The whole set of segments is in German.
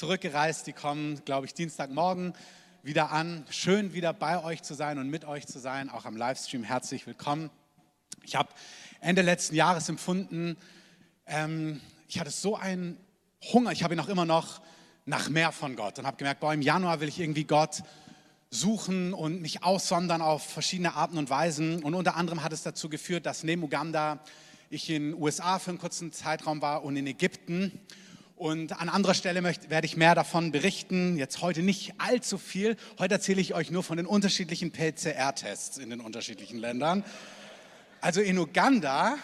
zurückgereist. Die kommen, glaube ich, Dienstagmorgen wieder an. Schön wieder bei euch zu sein und mit euch zu sein, auch am Livestream. Herzlich willkommen. Ich habe Ende letzten Jahres empfunden, ähm, ich hatte so einen Hunger, ich habe ihn auch immer noch nach mehr von Gott und habe gemerkt, boah, im Januar will ich irgendwie Gott suchen und mich aussondern auf verschiedene Arten und Weisen. Und unter anderem hat es dazu geführt, dass neben Uganda ich in den USA für einen kurzen Zeitraum war und in Ägypten. Und an anderer Stelle möchte, werde ich mehr davon berichten. Jetzt heute nicht allzu viel. Heute erzähle ich euch nur von den unterschiedlichen PCR-Tests in den unterschiedlichen Ländern. Also in Uganda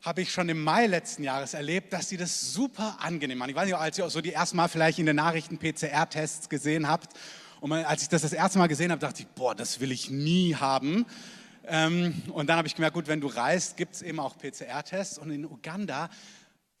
habe ich schon im Mai letzten Jahres erlebt, dass sie das super angenehm machen. Ich weiß nicht, als ihr auch so die ersten Mal vielleicht in den Nachrichten PCR-Tests gesehen habt und als ich das das erste Mal gesehen habe, dachte ich, boah, das will ich nie haben. Ähm, und dann habe ich gemerkt, gut, wenn du reist, gibt es eben auch PCR-Tests. Und in Uganda,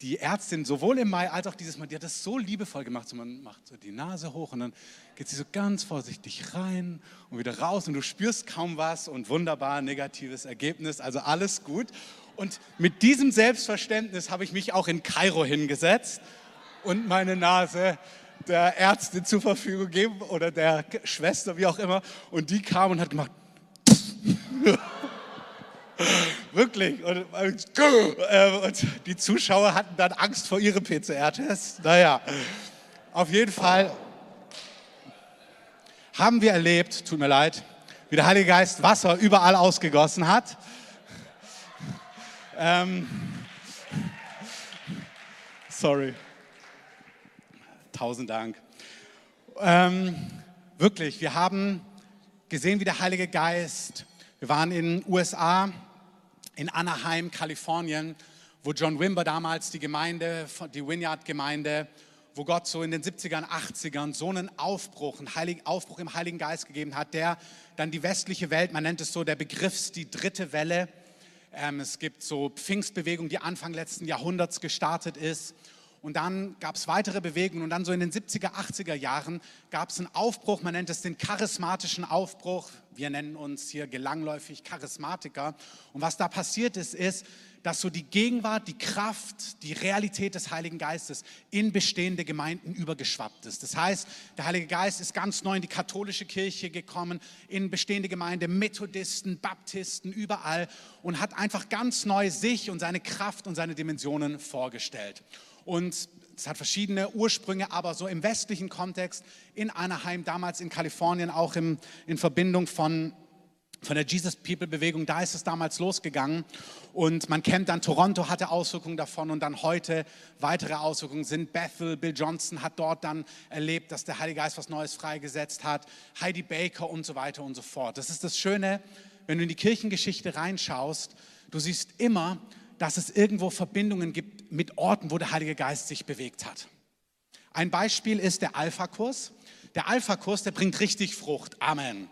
die Ärztin, sowohl im Mai als auch dieses Mal, die hat das so liebevoll gemacht. So, man macht so die Nase hoch und dann geht sie so ganz vorsichtig rein und wieder raus und du spürst kaum was und wunderbar negatives Ergebnis. Also alles gut. Und mit diesem Selbstverständnis habe ich mich auch in Kairo hingesetzt und meine Nase der Ärztin zur Verfügung geben oder der Schwester, wie auch immer. Und die kam und hat gemacht. Wirklich. Und, äh, und, die Zuschauer hatten dann Angst vor ihrem PCR-Test. Naja, auf jeden Fall haben wir erlebt, tut mir leid, wie der Heilige Geist Wasser überall ausgegossen hat. Ähm, sorry. Tausend Dank. Ähm, wirklich, wir haben gesehen, wie der Heilige Geist, wir waren in den USA, in Anaheim, Kalifornien, wo John Wimber damals die Gemeinde, die Vineyard-Gemeinde, wo Gott so in den 70ern, 80ern so einen Aufbruch, einen heiligen Aufbruch im Heiligen Geist gegeben hat, der dann die westliche Welt, man nennt es so, der Begriff die dritte Welle. Ähm, es gibt so Pfingstbewegung, die Anfang letzten Jahrhunderts gestartet ist und dann gab es weitere Bewegungen und dann so in den 70er, 80er Jahren gab es einen Aufbruch, man nennt es den charismatischen Aufbruch. Wir nennen uns hier gelangläufig Charismatiker. Und was da passiert ist, ist, dass so die Gegenwart, die Kraft, die Realität des Heiligen Geistes in bestehende Gemeinden übergeschwappt ist. Das heißt, der Heilige Geist ist ganz neu in die katholische Kirche gekommen, in bestehende Gemeinde, Methodisten, Baptisten, überall und hat einfach ganz neu sich und seine Kraft und seine Dimensionen vorgestellt. Und es hat verschiedene Ursprünge, aber so im westlichen Kontext in Anaheim, damals in Kalifornien, auch im, in Verbindung von, von der Jesus People Bewegung, da ist es damals losgegangen. Und man kennt dann, Toronto hatte Auswirkungen davon und dann heute weitere Auswirkungen sind. Bethel, Bill Johnson hat dort dann erlebt, dass der Heilige Geist was Neues freigesetzt hat. Heidi Baker und so weiter und so fort. Das ist das Schöne, wenn du in die Kirchengeschichte reinschaust, du siehst immer, dass es irgendwo Verbindungen gibt mit Orten, wo der Heilige Geist sich bewegt hat. Ein Beispiel ist der Alpha-Kurs. Der Alpha-Kurs, der bringt richtig Frucht. Amen.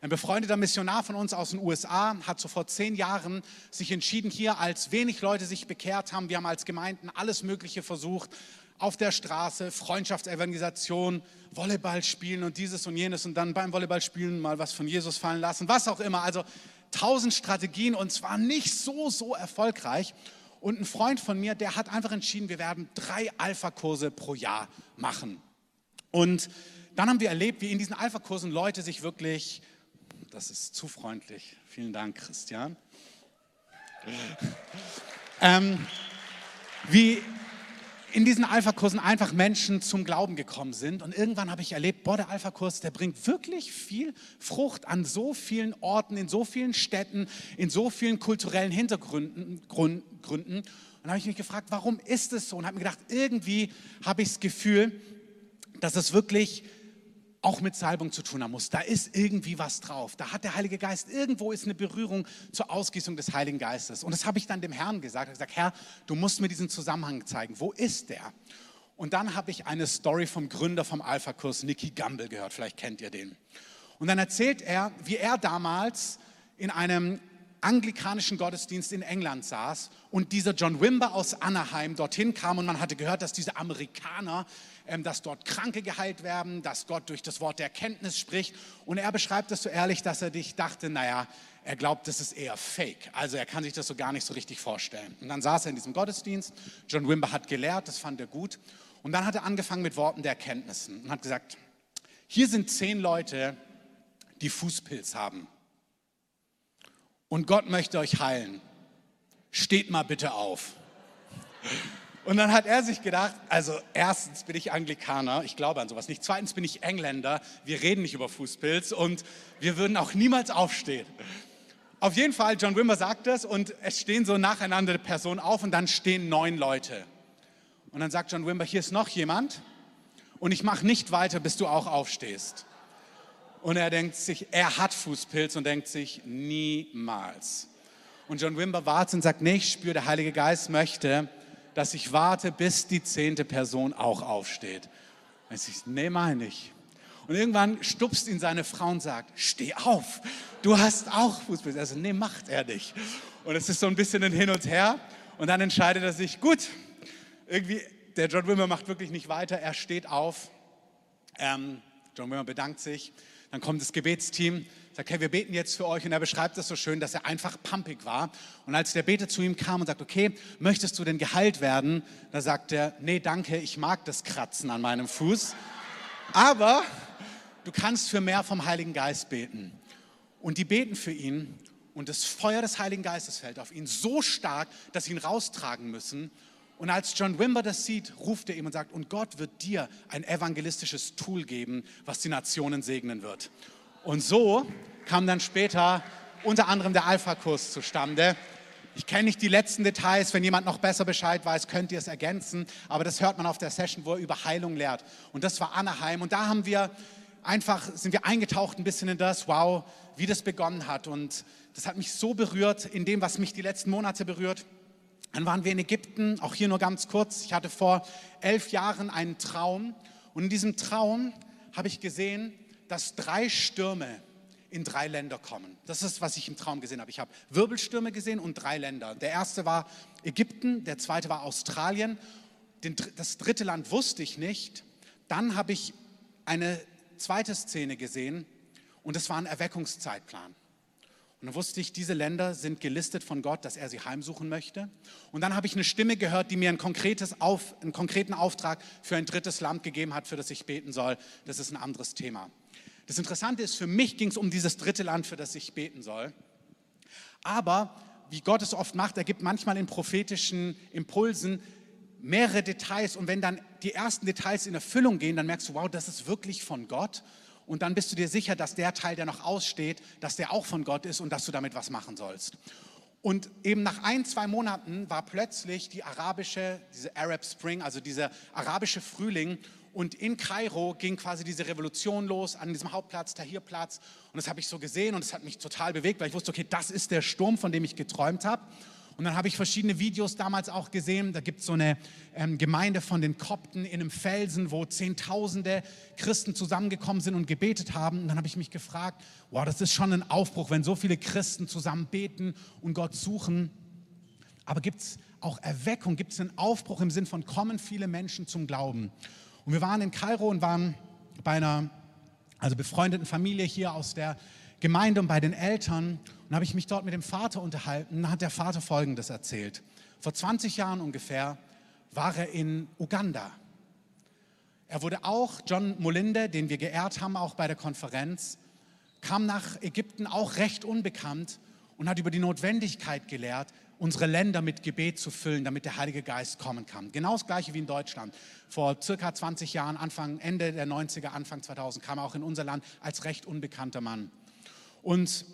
Ein befreundeter Missionar von uns aus den USA hat so vor zehn Jahren sich entschieden, hier als wenig Leute sich bekehrt haben, wir haben als Gemeinden alles Mögliche versucht, auf der Straße, Freundschaftsevangelisation, Volleyball spielen und dieses und jenes und dann beim Volleyballspielen mal was von Jesus fallen lassen, was auch immer. Also tausend Strategien und zwar nicht so, so erfolgreich. Und ein Freund von mir, der hat einfach entschieden, wir werden drei Alpha-Kurse pro Jahr machen. Und dann haben wir erlebt, wie in diesen Alpha-Kursen Leute sich wirklich, das ist zu freundlich, vielen Dank, Christian, ähm, wie in diesen Alpha-Kursen einfach Menschen zum Glauben gekommen sind. Und irgendwann habe ich erlebt, boah, der Alpha-Kurs, der bringt wirklich viel Frucht an so vielen Orten, in so vielen Städten, in so vielen kulturellen Hintergründen. Gründen. Und dann habe ich mich gefragt, warum ist es so? Und habe mir gedacht, irgendwie habe ich das Gefühl, dass es wirklich auch mit Salbung zu tun haben muss. Da ist irgendwie was drauf. Da hat der Heilige Geist, irgendwo ist eine Berührung zur Ausgießung des Heiligen Geistes. Und das habe ich dann dem Herrn gesagt. Ich habe gesagt, Herr, du musst mir diesen Zusammenhang zeigen. Wo ist der? Und dann habe ich eine Story vom Gründer vom Alpha-Kurs, Nicky Gamble, gehört. Vielleicht kennt ihr den. Und dann erzählt er, wie er damals in einem anglikanischen Gottesdienst in England saß und dieser John Wimber aus Anaheim dorthin kam und man hatte gehört, dass diese Amerikaner, dass dort Kranke geheilt werden, dass Gott durch das Wort der Erkenntnis spricht und er beschreibt das so ehrlich, dass er dich dachte, naja, er glaubt, das ist eher Fake. Also er kann sich das so gar nicht so richtig vorstellen. Und dann saß er in diesem Gottesdienst, John Wimber hat gelehrt, das fand er gut Und dann hat er angefangen mit Worten der Erkenntnissen und hat gesagt, hier sind zehn Leute, die Fußpilz haben. Und Gott möchte euch heilen. Steht mal bitte auf. Und dann hat er sich gedacht, also erstens bin ich Anglikaner, ich glaube an sowas nicht. Zweitens bin ich Engländer, wir reden nicht über Fußpilz und wir würden auch niemals aufstehen. Auf jeden Fall, John Wimber sagt das und es stehen so nacheinander Personen auf und dann stehen neun Leute. Und dann sagt John Wimber, hier ist noch jemand und ich mache nicht weiter, bis du auch aufstehst. Und er denkt sich, er hat Fußpilz und denkt sich, niemals. Und John Wimber wartet und sagt, nee, ich spüre, der Heilige Geist möchte, dass ich warte, bis die zehnte Person auch aufsteht. Und ich, nee, meine ich. Und irgendwann stupst ihn seine Frau und sagt, steh auf, du hast auch Fußball. Also, nee, macht er nicht. Und es ist so ein bisschen ein Hin und Her. Und dann entscheidet er sich, gut, irgendwie, der John Wimmer macht wirklich nicht weiter. Er steht auf. Ähm, John Wimmer bedankt sich. Dann kommt das Gebetsteam, sagt, hey, wir beten jetzt für euch. Und er beschreibt das so schön, dass er einfach pumpig war. Und als der Beter zu ihm kam und sagt, okay, möchtest du denn geheilt werden? Da sagt er, nee, danke, ich mag das Kratzen an meinem Fuß. Aber du kannst für mehr vom Heiligen Geist beten. Und die beten für ihn. Und das Feuer des Heiligen Geistes fällt auf ihn so stark, dass sie ihn raustragen müssen. Und als John Wimber das sieht, ruft er ihm und sagt, und Gott wird dir ein evangelistisches Tool geben, was die Nationen segnen wird. Und so kam dann später unter anderem der Alpha-Kurs zustande. Ich kenne nicht die letzten Details. Wenn jemand noch besser Bescheid weiß, könnt ihr es ergänzen. Aber das hört man auf der Session, wo er über Heilung lehrt. Und das war Anaheim. Und da haben wir einfach, sind wir eingetaucht ein bisschen in das, wow, wie das begonnen hat. Und das hat mich so berührt in dem, was mich die letzten Monate berührt. Dann waren wir in Ägypten, auch hier nur ganz kurz. Ich hatte vor elf Jahren einen Traum und in diesem Traum habe ich gesehen, dass drei Stürme in drei Länder kommen. Das ist, was ich im Traum gesehen habe. Ich habe Wirbelstürme gesehen und drei Länder. Der erste war Ägypten, der zweite war Australien. Den, das dritte Land wusste ich nicht. Dann habe ich eine zweite Szene gesehen und es war ein Erweckungszeitplan. Und dann wusste ich, diese Länder sind gelistet von Gott, dass er sie heimsuchen möchte. Und dann habe ich eine Stimme gehört, die mir ein Auf, einen konkreten Auftrag für ein drittes Land gegeben hat, für das ich beten soll. Das ist ein anderes Thema. Das Interessante ist, für mich ging es um dieses dritte Land, für das ich beten soll. Aber wie Gott es oft macht, er gibt manchmal in prophetischen Impulsen mehrere Details. Und wenn dann die ersten Details in Erfüllung gehen, dann merkst du, wow, das ist wirklich von Gott. Und dann bist du dir sicher, dass der Teil, der noch aussteht, dass der auch von Gott ist und dass du damit was machen sollst. Und eben nach ein, zwei Monaten war plötzlich die arabische, diese Arab Spring, also dieser arabische Frühling. Und in Kairo ging quasi diese Revolution los an diesem Hauptplatz, Tahrirplatz. Und das habe ich so gesehen und es hat mich total bewegt, weil ich wusste, okay, das ist der Sturm, von dem ich geträumt habe. Und dann habe ich verschiedene Videos damals auch gesehen. Da gibt es so eine ähm, Gemeinde von den Kopten in einem Felsen, wo Zehntausende Christen zusammengekommen sind und gebetet haben. Und dann habe ich mich gefragt, wow, das ist schon ein Aufbruch, wenn so viele Christen zusammen beten und Gott suchen. Aber gibt es auch Erweckung? Gibt es einen Aufbruch im Sinn von, kommen viele Menschen zum Glauben? Und wir waren in Kairo und waren bei einer also befreundeten Familie hier aus der Gemeinde und bei den Eltern. Und habe ich mich dort mit dem Vater unterhalten. Dann hat der Vater Folgendes erzählt. Vor 20 Jahren ungefähr war er in Uganda. Er wurde auch, John Molinde, den wir geehrt haben, auch bei der Konferenz, kam nach Ägypten auch recht unbekannt und hat über die Notwendigkeit gelehrt, unsere Länder mit Gebet zu füllen, damit der Heilige Geist kommen kann. Genau das gleiche wie in Deutschland. Vor circa 20 Jahren, Anfang, Ende der 90er, Anfang 2000, kam er auch in unser Land als recht unbekannter Mann. Und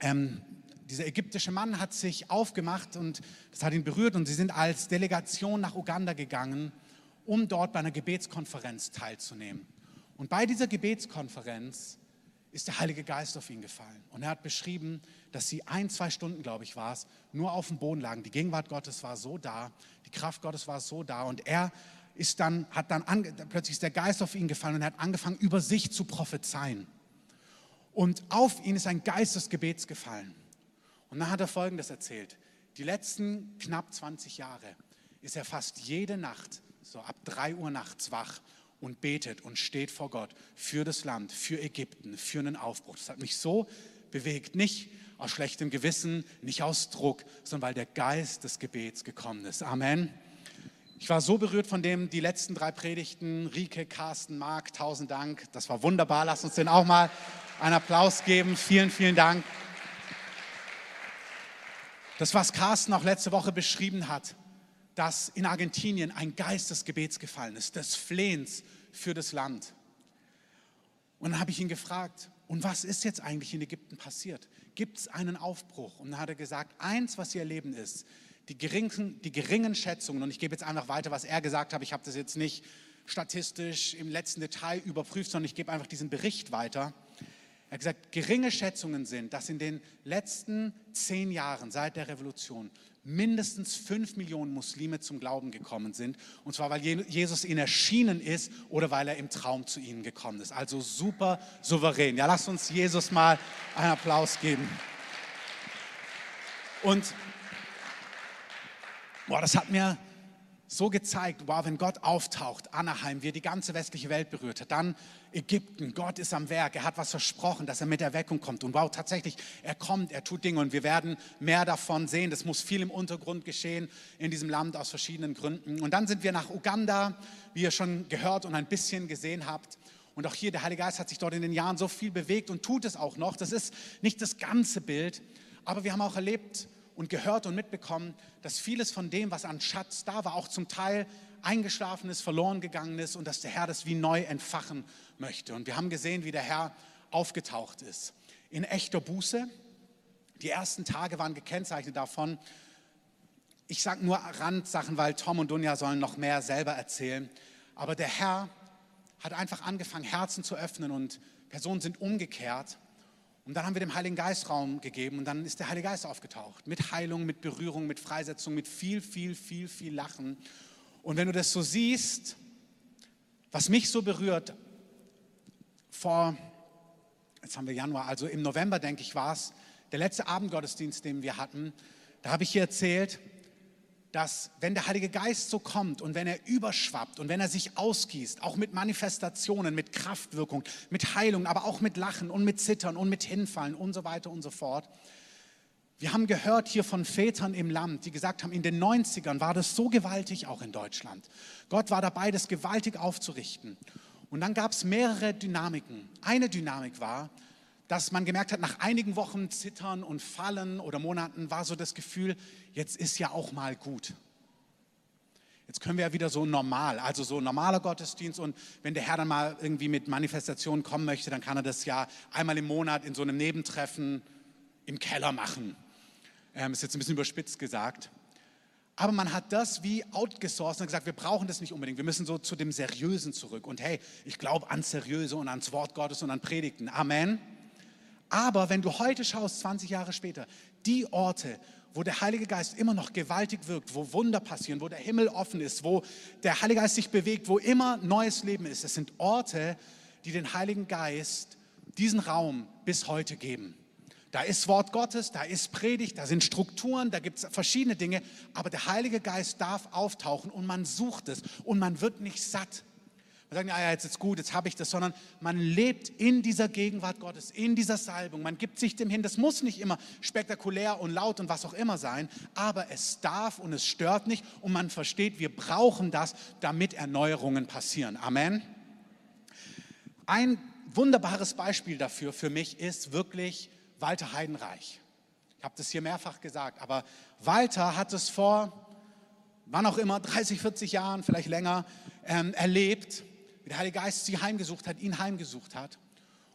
ähm, dieser ägyptische Mann hat sich aufgemacht und das hat ihn berührt und sie sind als Delegation nach Uganda gegangen, um dort bei einer Gebetskonferenz teilzunehmen. Und bei dieser Gebetskonferenz ist der Heilige Geist auf ihn gefallen. Und er hat beschrieben, dass sie ein, zwei Stunden, glaube ich, war es, nur auf dem Boden lagen. Die Gegenwart Gottes war so da, die Kraft Gottes war so da. Und er ist dann, hat dann, plötzlich ist der Geist auf ihn gefallen und er hat angefangen, über sich zu prophezeien. Und auf ihn ist ein Geist des Gebets gefallen. Und dann hat er Folgendes erzählt. Die letzten knapp 20 Jahre ist er fast jede Nacht, so ab 3 Uhr nachts wach und betet und steht vor Gott für das Land, für Ägypten, für einen Aufbruch. Das hat mich so bewegt, nicht aus schlechtem Gewissen, nicht aus Druck, sondern weil der Geist des Gebets gekommen ist. Amen. Ich war so berührt von dem, die letzten drei Predigten, Rike, Carsten, Marc, tausend Dank. Das war wunderbar. Lass uns den auch mal einen Applaus geben. Vielen, vielen Dank. Das, was Carsten auch letzte Woche beschrieben hat, dass in Argentinien ein Geist des Gebets gefallen ist, des Flehens für das Land. Und dann habe ich ihn gefragt, und was ist jetzt eigentlich in Ägypten passiert? Gibt es einen Aufbruch? Und dann hat er gesagt, eins, was sie erleben ist, die geringen, die geringen Schätzungen, und ich gebe jetzt einfach weiter, was er gesagt hat, ich habe das jetzt nicht statistisch im letzten Detail überprüft, sondern ich gebe einfach diesen Bericht weiter. Er hat gesagt, geringe Schätzungen sind, dass in den letzten zehn Jahren seit der Revolution mindestens fünf Millionen Muslime zum Glauben gekommen sind. Und zwar, weil Jesus ihnen erschienen ist oder weil er im Traum zu ihnen gekommen ist. Also super souverän. Ja, lasst uns Jesus mal einen Applaus geben. Und boah, das hat mir so gezeigt, wow, wenn Gott auftaucht, Anaheim, wie er die ganze westliche Welt berührt hat, dann Ägypten, Gott ist am Werk, er hat was versprochen, dass er mit Erweckung kommt und wow, tatsächlich, er kommt, er tut Dinge und wir werden mehr davon sehen, das muss viel im Untergrund geschehen in diesem Land aus verschiedenen Gründen. Und dann sind wir nach Uganda, wie ihr schon gehört und ein bisschen gesehen habt. Und auch hier, der Heilige Geist hat sich dort in den Jahren so viel bewegt und tut es auch noch. Das ist nicht das ganze Bild, aber wir haben auch erlebt, und gehört und mitbekommen, dass vieles von dem, was an Schatz da war, auch zum Teil eingeschlafen ist, verloren gegangen ist und dass der Herr das wie neu entfachen möchte. Und wir haben gesehen, wie der Herr aufgetaucht ist. In echter Buße. Die ersten Tage waren gekennzeichnet davon. Ich sage nur Randsachen, weil Tom und Dunja sollen noch mehr selber erzählen. Aber der Herr hat einfach angefangen, Herzen zu öffnen und Personen sind umgekehrt. Und dann haben wir dem Heiligen Geist Raum gegeben und dann ist der Heilige Geist aufgetaucht. Mit Heilung, mit Berührung, mit Freisetzung, mit viel, viel, viel, viel Lachen. Und wenn du das so siehst, was mich so berührt, vor, jetzt haben wir Januar, also im November, denke ich, war es, der letzte Abendgottesdienst, den wir hatten, da habe ich hier erzählt, dass wenn der Heilige Geist so kommt und wenn er überschwappt und wenn er sich ausgießt, auch mit Manifestationen, mit Kraftwirkung, mit Heilung, aber auch mit Lachen und mit Zittern und mit Hinfallen und so weiter und so fort. Wir haben gehört hier von Vätern im Land, die gesagt haben, in den 90ern war das so gewaltig auch in Deutschland. Gott war dabei, das gewaltig aufzurichten. Und dann gab es mehrere Dynamiken. Eine Dynamik war, dass man gemerkt hat, nach einigen Wochen Zittern und Fallen oder Monaten war so das Gefühl, jetzt ist ja auch mal gut. Jetzt können wir ja wieder so normal, also so normaler Gottesdienst und wenn der Herr dann mal irgendwie mit Manifestationen kommen möchte, dann kann er das ja einmal im Monat in so einem Nebentreffen im Keller machen. Ähm, ist jetzt ein bisschen überspitzt gesagt. Aber man hat das wie outgesourced und gesagt, wir brauchen das nicht unbedingt. Wir müssen so zu dem Seriösen zurück. Und hey, ich glaube ans Seriöse und ans Wort Gottes und an Predigten. Amen. Aber wenn du heute schaust, 20 Jahre später, die Orte, wo der Heilige Geist immer noch gewaltig wirkt, wo Wunder passieren, wo der Himmel offen ist, wo der Heilige Geist sich bewegt, wo immer neues Leben ist, das sind Orte, die den Heiligen Geist diesen Raum bis heute geben. Da ist Wort Gottes, da ist Predigt, da sind Strukturen, da gibt es verschiedene Dinge, aber der Heilige Geist darf auftauchen und man sucht es und man wird nicht satt. Man sagt, ja, ja, jetzt ist gut, jetzt habe ich das, sondern man lebt in dieser Gegenwart Gottes, in dieser Salbung. Man gibt sich dem hin. Das muss nicht immer spektakulär und laut und was auch immer sein, aber es darf und es stört nicht und man versteht, wir brauchen das, damit Erneuerungen passieren. Amen. Ein wunderbares Beispiel dafür für mich ist wirklich Walter Heidenreich. Ich habe das hier mehrfach gesagt, aber Walter hat es vor, wann auch immer, 30, 40 Jahren, vielleicht länger, ähm, erlebt wie der Heilige Geist sie heimgesucht hat, ihn heimgesucht hat.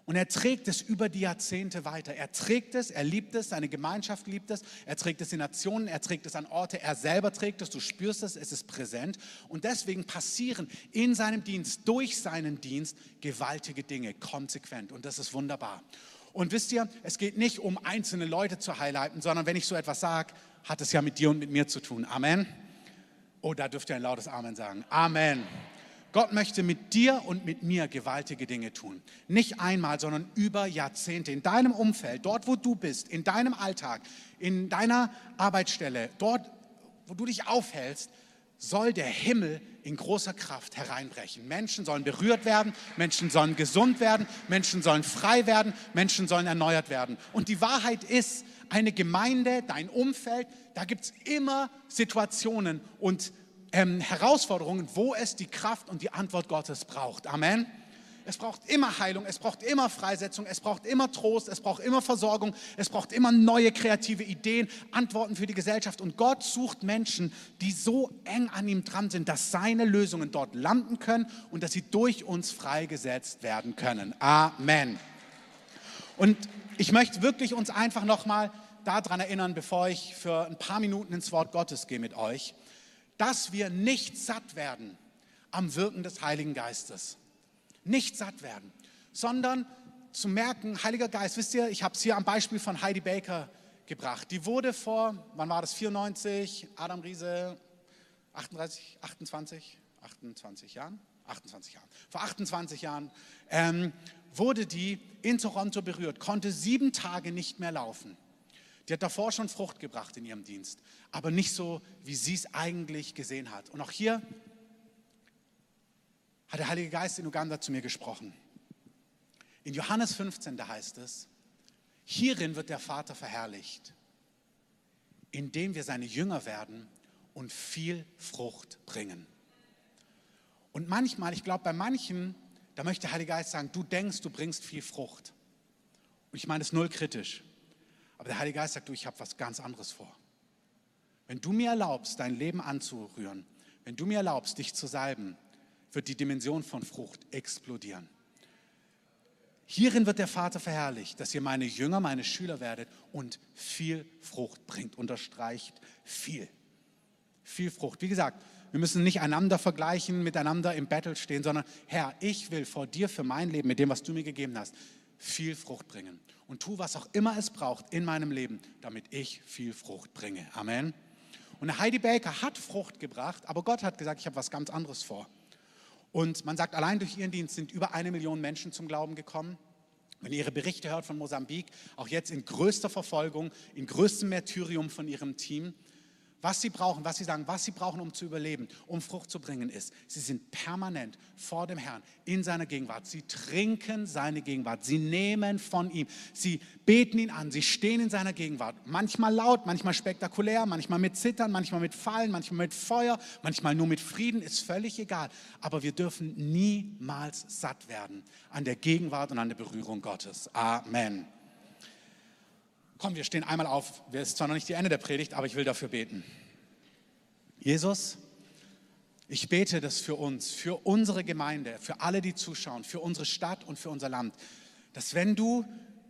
Und er trägt es über die Jahrzehnte weiter. Er trägt es, er liebt es, seine Gemeinschaft liebt es, er trägt es in Nationen, er trägt es an Orte, er selber trägt es, du spürst es, es ist präsent. Und deswegen passieren in seinem Dienst, durch seinen Dienst, gewaltige Dinge, konsequent. Und das ist wunderbar. Und wisst ihr, es geht nicht um einzelne Leute zu highlighten, sondern wenn ich so etwas sage, hat es ja mit dir und mit mir zu tun. Amen. Oh, da dürft ihr ein lautes Amen sagen. Amen. Gott möchte mit dir und mit mir gewaltige Dinge tun. Nicht einmal, sondern über Jahrzehnte. In deinem Umfeld, dort wo du bist, in deinem Alltag, in deiner Arbeitsstelle, dort wo du dich aufhältst, soll der Himmel in großer Kraft hereinbrechen. Menschen sollen berührt werden, Menschen sollen gesund werden, Menschen sollen frei werden, Menschen sollen erneuert werden. Und die Wahrheit ist, eine Gemeinde, dein Umfeld, da gibt es immer Situationen und ähm, Herausforderungen, wo es die Kraft und die Antwort Gottes braucht. Amen. Es braucht immer Heilung, es braucht immer Freisetzung, es braucht immer Trost, es braucht immer Versorgung, es braucht immer neue kreative Ideen, Antworten für die Gesellschaft. Und Gott sucht Menschen, die so eng an ihm dran sind, dass seine Lösungen dort landen können und dass sie durch uns freigesetzt werden können. Amen. Und ich möchte wirklich uns einfach nochmal daran erinnern, bevor ich für ein paar Minuten ins Wort Gottes gehe mit euch, dass wir nicht satt werden am Wirken des Heiligen Geistes. Nicht satt werden, sondern zu merken, Heiliger Geist, wisst ihr, ich habe es hier am Beispiel von Heidi Baker gebracht. Die wurde vor, wann war das, 94, Adam Riese, 38, 28, 28 Jahren? 28 Jahren. Vor 28 Jahren ähm, wurde die in Toronto berührt, konnte sieben Tage nicht mehr laufen. Die hat davor schon Frucht gebracht in ihrem Dienst, aber nicht so, wie sie es eigentlich gesehen hat. Und auch hier hat der Heilige Geist in Uganda zu mir gesprochen. In Johannes 15, da heißt es, hierin wird der Vater verherrlicht, indem wir seine Jünger werden und viel Frucht bringen. Und manchmal, ich glaube, bei manchen, da möchte der Heilige Geist sagen, du denkst, du bringst viel Frucht. Und ich meine es null kritisch. Aber der Heilige Geist sagt, du, ich habe was ganz anderes vor. Wenn du mir erlaubst, dein Leben anzurühren, wenn du mir erlaubst, dich zu salben, wird die Dimension von Frucht explodieren. Hierin wird der Vater verherrlicht, dass ihr meine Jünger, meine Schüler werdet und viel Frucht bringt. Unterstreicht viel. Viel Frucht. Wie gesagt, wir müssen nicht einander vergleichen, miteinander im Battle stehen, sondern Herr, ich will vor dir für mein Leben, mit dem, was du mir gegeben hast, viel Frucht bringen. Und tu, was auch immer es braucht in meinem Leben, damit ich viel Frucht bringe. Amen. Und Heidi Baker hat Frucht gebracht, aber Gott hat gesagt, ich habe was ganz anderes vor. Und man sagt, allein durch ihren Dienst sind über eine Million Menschen zum Glauben gekommen. Wenn ihr ihre Berichte hört von Mosambik, auch jetzt in größter Verfolgung, in größtem Märtyrium von ihrem Team, was sie brauchen, was sie sagen, was sie brauchen, um zu überleben, um Frucht zu bringen, ist, sie sind permanent vor dem Herrn, in seiner Gegenwart. Sie trinken seine Gegenwart. Sie nehmen von ihm. Sie beten ihn an. Sie stehen in seiner Gegenwart. Manchmal laut, manchmal spektakulär, manchmal mit Zittern, manchmal mit Fallen, manchmal mit Feuer, manchmal nur mit Frieden, ist völlig egal. Aber wir dürfen niemals satt werden an der Gegenwart und an der Berührung Gottes. Amen. Komm, wir stehen einmal auf. Es ist zwar noch nicht die Ende der Predigt, aber ich will dafür beten. Jesus, ich bete das für uns, für unsere Gemeinde, für alle, die zuschauen, für unsere Stadt und für unser Land, dass wenn du,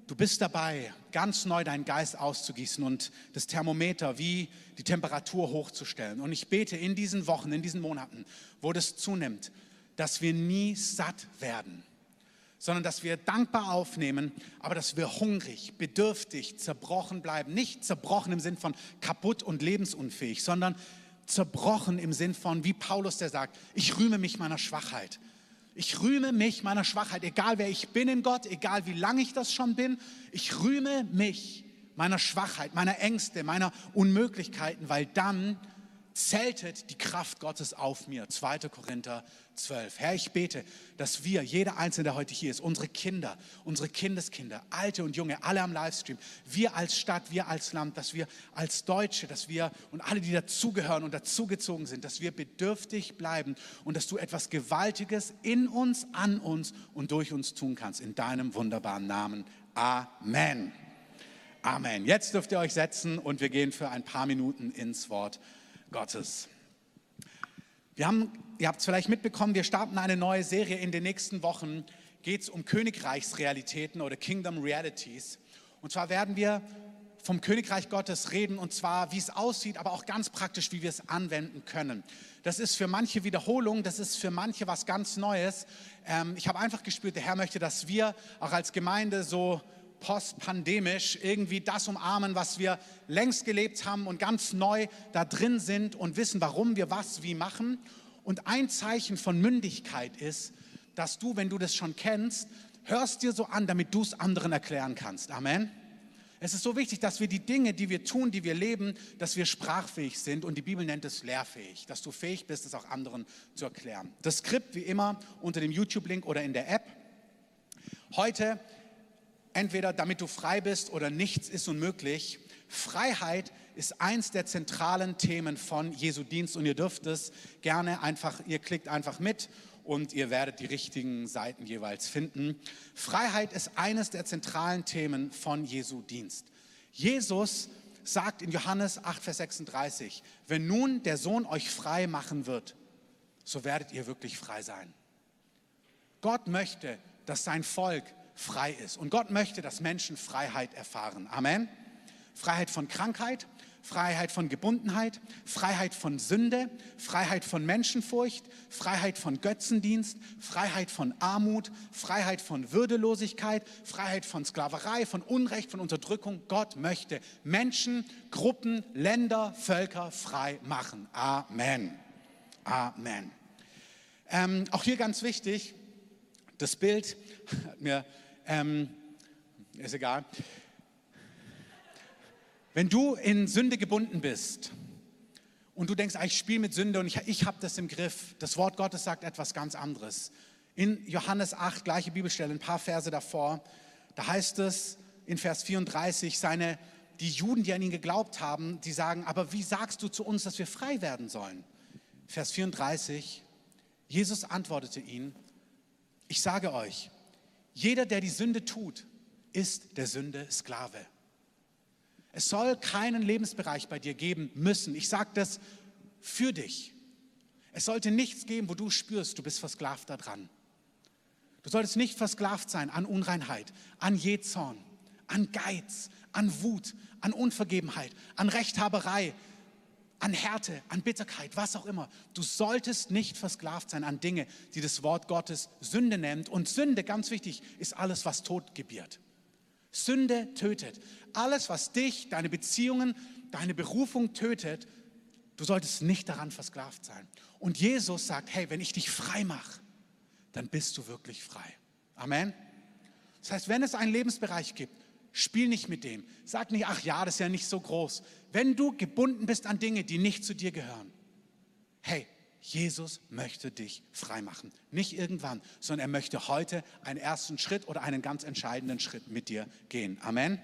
du bist dabei, ganz neu deinen Geist auszugießen und das Thermometer wie die Temperatur hochzustellen. Und ich bete in diesen Wochen, in diesen Monaten, wo das zunimmt, dass wir nie satt werden sondern dass wir dankbar aufnehmen, aber dass wir hungrig, bedürftig, zerbrochen bleiben. Nicht zerbrochen im Sinn von kaputt und lebensunfähig, sondern zerbrochen im Sinn von, wie Paulus der sagt, ich rühme mich meiner Schwachheit. Ich rühme mich meiner Schwachheit, egal wer ich bin in Gott, egal wie lange ich das schon bin. Ich rühme mich meiner Schwachheit, meiner Ängste, meiner Unmöglichkeiten, weil dann zeltet die Kraft Gottes auf mir. 2. Korinther 12. Herr, ich bete, dass wir, jeder Einzelne, der heute hier ist, unsere Kinder, unsere Kindeskinder, alte und junge, alle am Livestream, wir als Stadt, wir als Land, dass wir als Deutsche, dass wir und alle, die dazugehören und dazugezogen sind, dass wir bedürftig bleiben und dass du etwas Gewaltiges in uns, an uns und durch uns tun kannst. In deinem wunderbaren Namen. Amen. Amen. Jetzt dürft ihr euch setzen und wir gehen für ein paar Minuten ins Wort Gottes. Wir haben, ihr habt es vielleicht mitbekommen, wir starten eine neue Serie in den nächsten Wochen. Geht es um Königreichsrealitäten oder Kingdom Realities. Und zwar werden wir vom Königreich Gottes reden und zwar, wie es aussieht, aber auch ganz praktisch, wie wir es anwenden können. Das ist für manche Wiederholung, das ist für manche was ganz Neues. Ähm, ich habe einfach gespürt, der Herr möchte, dass wir auch als Gemeinde so postpandemisch irgendwie das umarmen, was wir längst gelebt haben und ganz neu da drin sind und wissen, warum wir was wie machen. Und ein Zeichen von Mündigkeit ist, dass du, wenn du das schon kennst, hörst dir so an, damit du es anderen erklären kannst. Amen. Es ist so wichtig, dass wir die Dinge, die wir tun, die wir leben, dass wir sprachfähig sind und die Bibel nennt es lehrfähig, dass du fähig bist, es auch anderen zu erklären. Das Skript wie immer unter dem YouTube-Link oder in der App. Heute entweder damit du frei bist oder nichts ist unmöglich, Freiheit ist eins der zentralen Themen von Jesu Dienst und ihr dürft es gerne einfach, ihr klickt einfach mit und ihr werdet die richtigen Seiten jeweils finden. Freiheit ist eines der zentralen Themen von Jesu Dienst. Jesus sagt in Johannes 8, Vers 36, wenn nun der Sohn euch frei machen wird, so werdet ihr wirklich frei sein. Gott möchte, dass sein Volk frei ist. Und Gott möchte, dass Menschen Freiheit erfahren. Amen. Freiheit von Krankheit, Freiheit von Gebundenheit, Freiheit von Sünde, Freiheit von Menschenfurcht, Freiheit von Götzendienst, Freiheit von Armut, Freiheit von Würdelosigkeit, Freiheit von Sklaverei, von Unrecht, von Unterdrückung. Gott möchte Menschen, Gruppen, Länder, Völker frei machen. Amen. Amen. Ähm, auch hier ganz wichtig, das Bild hat mir, ähm, ist egal, wenn du in Sünde gebunden bist und du denkst, ah, ich spiele mit Sünde und ich, ich habe das im Griff, das Wort Gottes sagt etwas ganz anderes. In Johannes 8, gleiche Bibelstelle, ein paar Verse davor, da heißt es in Vers 34, seine, die Juden, die an ihn geglaubt haben, die sagen, aber wie sagst du zu uns, dass wir frei werden sollen? Vers 34, Jesus antwortete ihnen, ich sage euch, jeder, der die Sünde tut, ist der Sünde Sklave. Es soll keinen Lebensbereich bei dir geben müssen. Ich sage das für dich. Es sollte nichts geben, wo du spürst, du bist versklavt daran. Du solltest nicht versklavt sein an Unreinheit, an Jezorn, an Geiz, an Wut, an Unvergebenheit, an Rechthaberei, an Härte, an Bitterkeit, was auch immer. Du solltest nicht versklavt sein an Dinge, die das Wort Gottes Sünde nennt. Und Sünde, ganz wichtig, ist alles, was Tod gebiert. Sünde tötet. Alles, was dich, deine Beziehungen, deine Berufung tötet, du solltest nicht daran versklavt sein. Und Jesus sagt, hey, wenn ich dich frei mache, dann bist du wirklich frei. Amen. Das heißt, wenn es einen Lebensbereich gibt, spiel nicht mit dem. Sag nicht, ach ja, das ist ja nicht so groß. Wenn du gebunden bist an Dinge, die nicht zu dir gehören, hey, Jesus möchte dich freimachen. Nicht irgendwann, sondern er möchte heute einen ersten Schritt oder einen ganz entscheidenden Schritt mit dir gehen. Amen.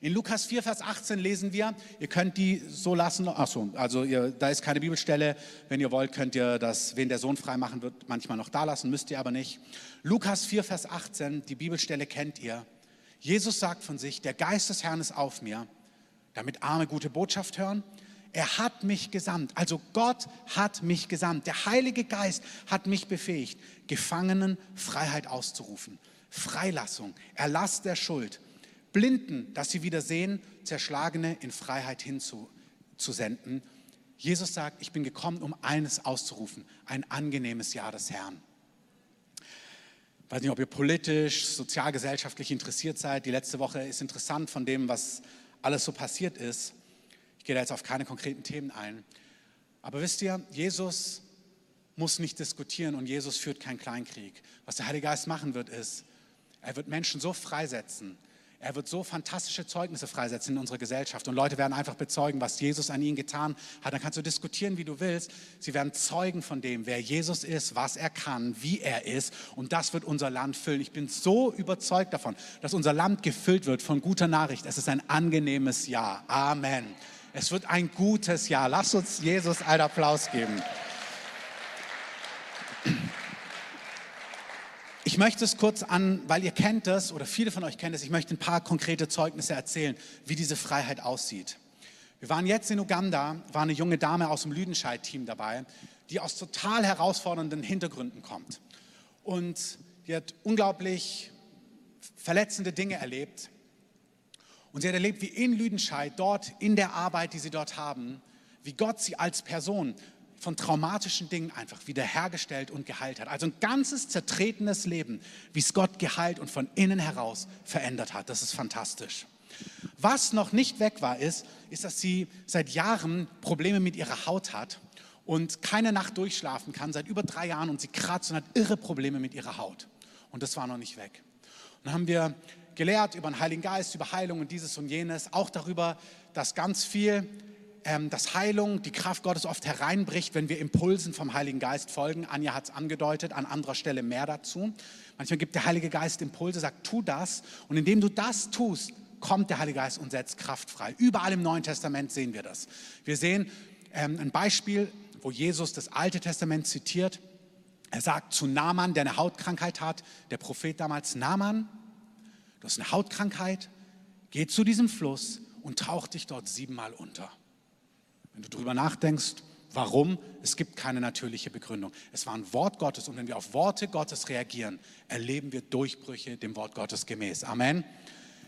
In Lukas 4, Vers 18 lesen wir, ihr könnt die so lassen, achso, also ihr, da ist keine Bibelstelle, wenn ihr wollt, könnt ihr das, wen der Sohn freimachen wird, manchmal noch da lassen, müsst ihr aber nicht. Lukas 4, Vers 18, die Bibelstelle kennt ihr. Jesus sagt von sich, der Geist des Herrn ist auf mir, damit Arme gute Botschaft hören, er hat mich gesandt. Also Gott hat mich gesandt. Der Heilige Geist hat mich befähigt, Gefangenen Freiheit auszurufen. Freilassung, Erlass der Schuld. Blinden, dass sie wieder sehen, Zerschlagene in Freiheit hinzusenden. Jesus sagt, ich bin gekommen, um eines auszurufen, ein angenehmes Jahr des Herrn. Weiß nicht, ob ihr politisch, sozialgesellschaftlich interessiert seid. Die letzte Woche ist interessant von dem, was alles so passiert ist. Ich gehe da jetzt auf keine konkreten Themen ein. Aber wisst ihr, Jesus muss nicht diskutieren und Jesus führt keinen Kleinkrieg. Was der Heilige Geist machen wird, ist, er wird Menschen so freisetzen, er wird so fantastische Zeugnisse freisetzen in unserer Gesellschaft und Leute werden einfach bezeugen, was Jesus an ihnen getan hat. Dann kannst du diskutieren, wie du willst. Sie werden Zeugen von dem, wer Jesus ist, was er kann, wie er ist und das wird unser Land füllen. Ich bin so überzeugt davon, dass unser Land gefüllt wird von guter Nachricht. Es ist ein angenehmes Jahr. Amen. Es wird ein gutes Jahr. Lass uns Jesus einen Applaus geben. Ich möchte es kurz an, weil ihr kennt das oder viele von euch kennen es, ich möchte ein paar konkrete Zeugnisse erzählen, wie diese Freiheit aussieht. Wir waren jetzt in Uganda, war eine junge Dame aus dem Lüdenscheid-Team dabei, die aus total herausfordernden Hintergründen kommt. Und die hat unglaublich verletzende Dinge erlebt und sie hat erlebt, wie in Lüdenscheid, dort in der Arbeit, die sie dort haben, wie Gott sie als Person von traumatischen Dingen einfach wiederhergestellt und geheilt hat. Also ein ganzes zertretenes Leben, wie es Gott geheilt und von innen heraus verändert hat. Das ist fantastisch. Was noch nicht weg war, ist, ist, dass sie seit Jahren Probleme mit ihrer Haut hat und keine Nacht durchschlafen kann, seit über drei Jahren und sie kratzt und hat irre Probleme mit ihrer Haut. Und das war noch nicht weg. Und dann haben wir gelehrt über den Heiligen Geist, über Heilung und dieses und jenes, auch darüber, dass ganz viel, ähm, dass Heilung, die Kraft Gottes oft hereinbricht, wenn wir Impulsen vom Heiligen Geist folgen. Anja hat es angedeutet, an anderer Stelle mehr dazu. Manchmal gibt der Heilige Geist Impulse, sagt, tu das und indem du das tust, kommt der Heilige Geist und setzt Kraft frei. Überall im Neuen Testament sehen wir das. Wir sehen ähm, ein Beispiel, wo Jesus das Alte Testament zitiert. Er sagt zu Naaman, der eine Hautkrankheit hat, der Prophet damals, Naaman, du hast eine Hautkrankheit, geh zu diesem Fluss und tauch dich dort siebenmal unter. Wenn du darüber nachdenkst, warum, es gibt keine natürliche Begründung. Es war ein Wort Gottes und wenn wir auf Worte Gottes reagieren, erleben wir Durchbrüche dem Wort Gottes gemäß. Amen.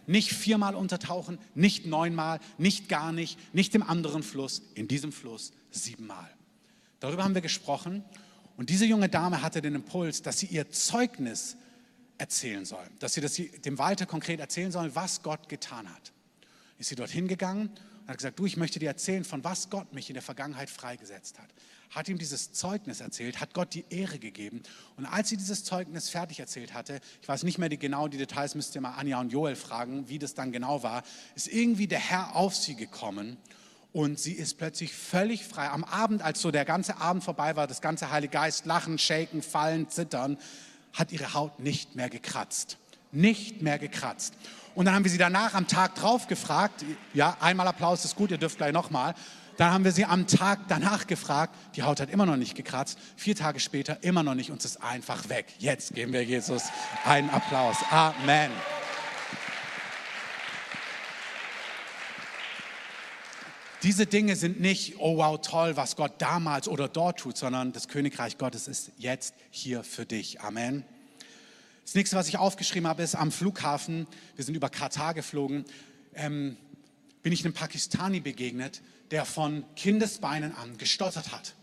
Nicht viermal untertauchen, nicht neunmal, nicht gar nicht, nicht im anderen Fluss, in diesem Fluss siebenmal. Darüber haben wir gesprochen und diese junge Dame hatte den Impuls, dass sie ihr Zeugnis erzählen soll, dass sie das dem Walter konkret erzählen soll, was Gott getan hat. Ist sie dorthin gegangen und hat gesagt, du, ich möchte dir erzählen, von was Gott mich in der Vergangenheit freigesetzt hat. Hat ihm dieses Zeugnis erzählt, hat Gott die Ehre gegeben. Und als sie dieses Zeugnis fertig erzählt hatte, ich weiß nicht mehr die, genau die Details, müsst ihr mal Anja und Joel fragen, wie das dann genau war, ist irgendwie der Herr auf sie gekommen und sie ist plötzlich völlig frei. Am Abend, als so der ganze Abend vorbei war, das ganze Heilige Geist, lachen, shaken, fallen, zittern, hat ihre Haut nicht mehr gekratzt. Nicht mehr gekratzt. Und dann haben wir sie danach am Tag drauf gefragt. Ja, einmal Applaus ist gut, ihr dürft gleich nochmal. Dann haben wir sie am Tag danach gefragt. Die Haut hat immer noch nicht gekratzt. Vier Tage später immer noch nicht. Uns ist einfach weg. Jetzt geben wir Jesus einen Applaus. Amen. Diese Dinge sind nicht, oh wow, toll, was Gott damals oder dort tut, sondern das Königreich Gottes ist jetzt hier für dich. Amen. Das nächste, was ich aufgeschrieben habe, ist am Flughafen, wir sind über Katar geflogen, ähm, bin ich einem Pakistani begegnet, der von Kindesbeinen an gestottert hat.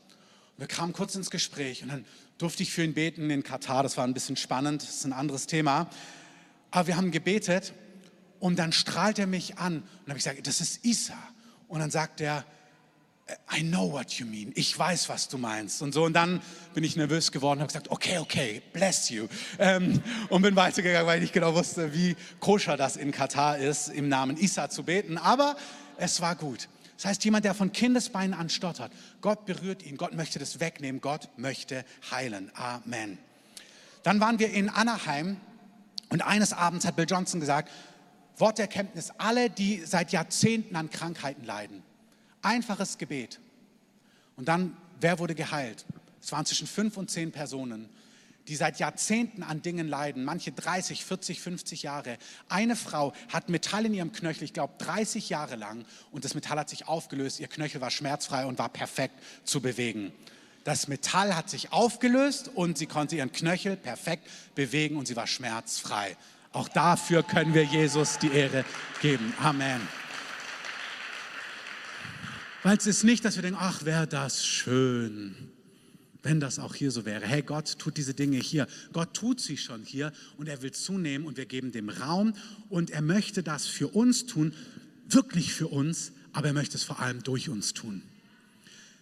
Und wir kamen kurz ins Gespräch und dann durfte ich für ihn beten in Katar. Das war ein bisschen spannend, das ist ein anderes Thema. Aber wir haben gebetet und dann strahlt er mich an und habe ich gesagt, das ist Isa. Und dann sagt er, I know what you mean. Ich weiß, was du meinst. Und so. Und dann bin ich nervös geworden und habe gesagt, okay, okay, bless you. Ähm, und bin weitergegangen, weil ich nicht genau wusste, wie koscher das in Katar ist, im Namen Isa zu beten. Aber es war gut. Das heißt, jemand, der von Kindesbeinen an stottert, Gott berührt ihn, Gott möchte das wegnehmen, Gott möchte heilen. Amen. Dann waren wir in Anaheim und eines Abends hat Bill Johnson gesagt, Wort der Erkenntnis, alle, die seit Jahrzehnten an Krankheiten leiden, Einfaches Gebet. Und dann, wer wurde geheilt? Es waren zwischen fünf und zehn Personen, die seit Jahrzehnten an Dingen leiden, manche 30, 40, 50 Jahre. Eine Frau hat Metall in ihrem Knöchel, ich glaube 30 Jahre lang, und das Metall hat sich aufgelöst, ihr Knöchel war schmerzfrei und war perfekt zu bewegen. Das Metall hat sich aufgelöst und sie konnte ihren Knöchel perfekt bewegen und sie war schmerzfrei. Auch dafür können wir Jesus die Ehre geben. Amen. Weil es ist nicht, dass wir denken, ach, wäre das schön, wenn das auch hier so wäre. Hey, Gott tut diese Dinge hier. Gott tut sie schon hier und er will zunehmen und wir geben dem Raum und er möchte das für uns tun, wirklich für uns, aber er möchte es vor allem durch uns tun.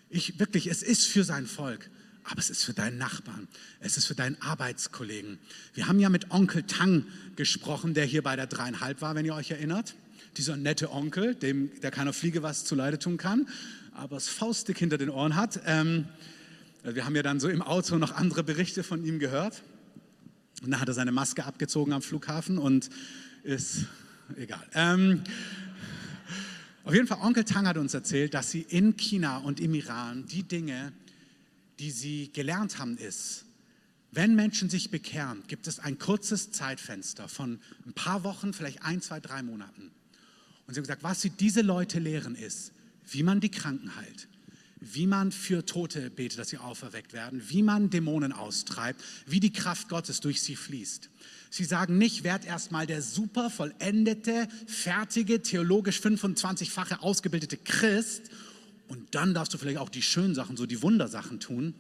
Ich wirklich, es ist für sein Volk, aber es ist für deinen Nachbarn, es ist für deinen Arbeitskollegen. Wir haben ja mit Onkel Tang gesprochen, der hier bei der dreieinhalb war, wenn ihr euch erinnert dieser nette Onkel, dem der keiner Fliege was zuleide tun kann, aber das Faustdick hinter den Ohren hat. Ähm, wir haben ja dann so im Auto noch andere Berichte von ihm gehört. Und dann hat er seine Maske abgezogen am Flughafen und ist egal. Ähm, auf jeden Fall, Onkel Tang hat uns erzählt, dass sie in China und im Iran die Dinge, die sie gelernt haben, ist, wenn Menschen sich bekehren, gibt es ein kurzes Zeitfenster von ein paar Wochen, vielleicht ein, zwei, drei Monaten, und sie haben gesagt, was sie diese Leute lehren ist, wie man die Kranken heilt, wie man für Tote betet, dass sie auferweckt werden, wie man Dämonen austreibt, wie die Kraft Gottes durch sie fließt. Sie sagen nicht, werd erstmal der super vollendete, fertige, theologisch 25-fache ausgebildete Christ und dann darfst du vielleicht auch die schönen Sachen, so die Wundersachen tun,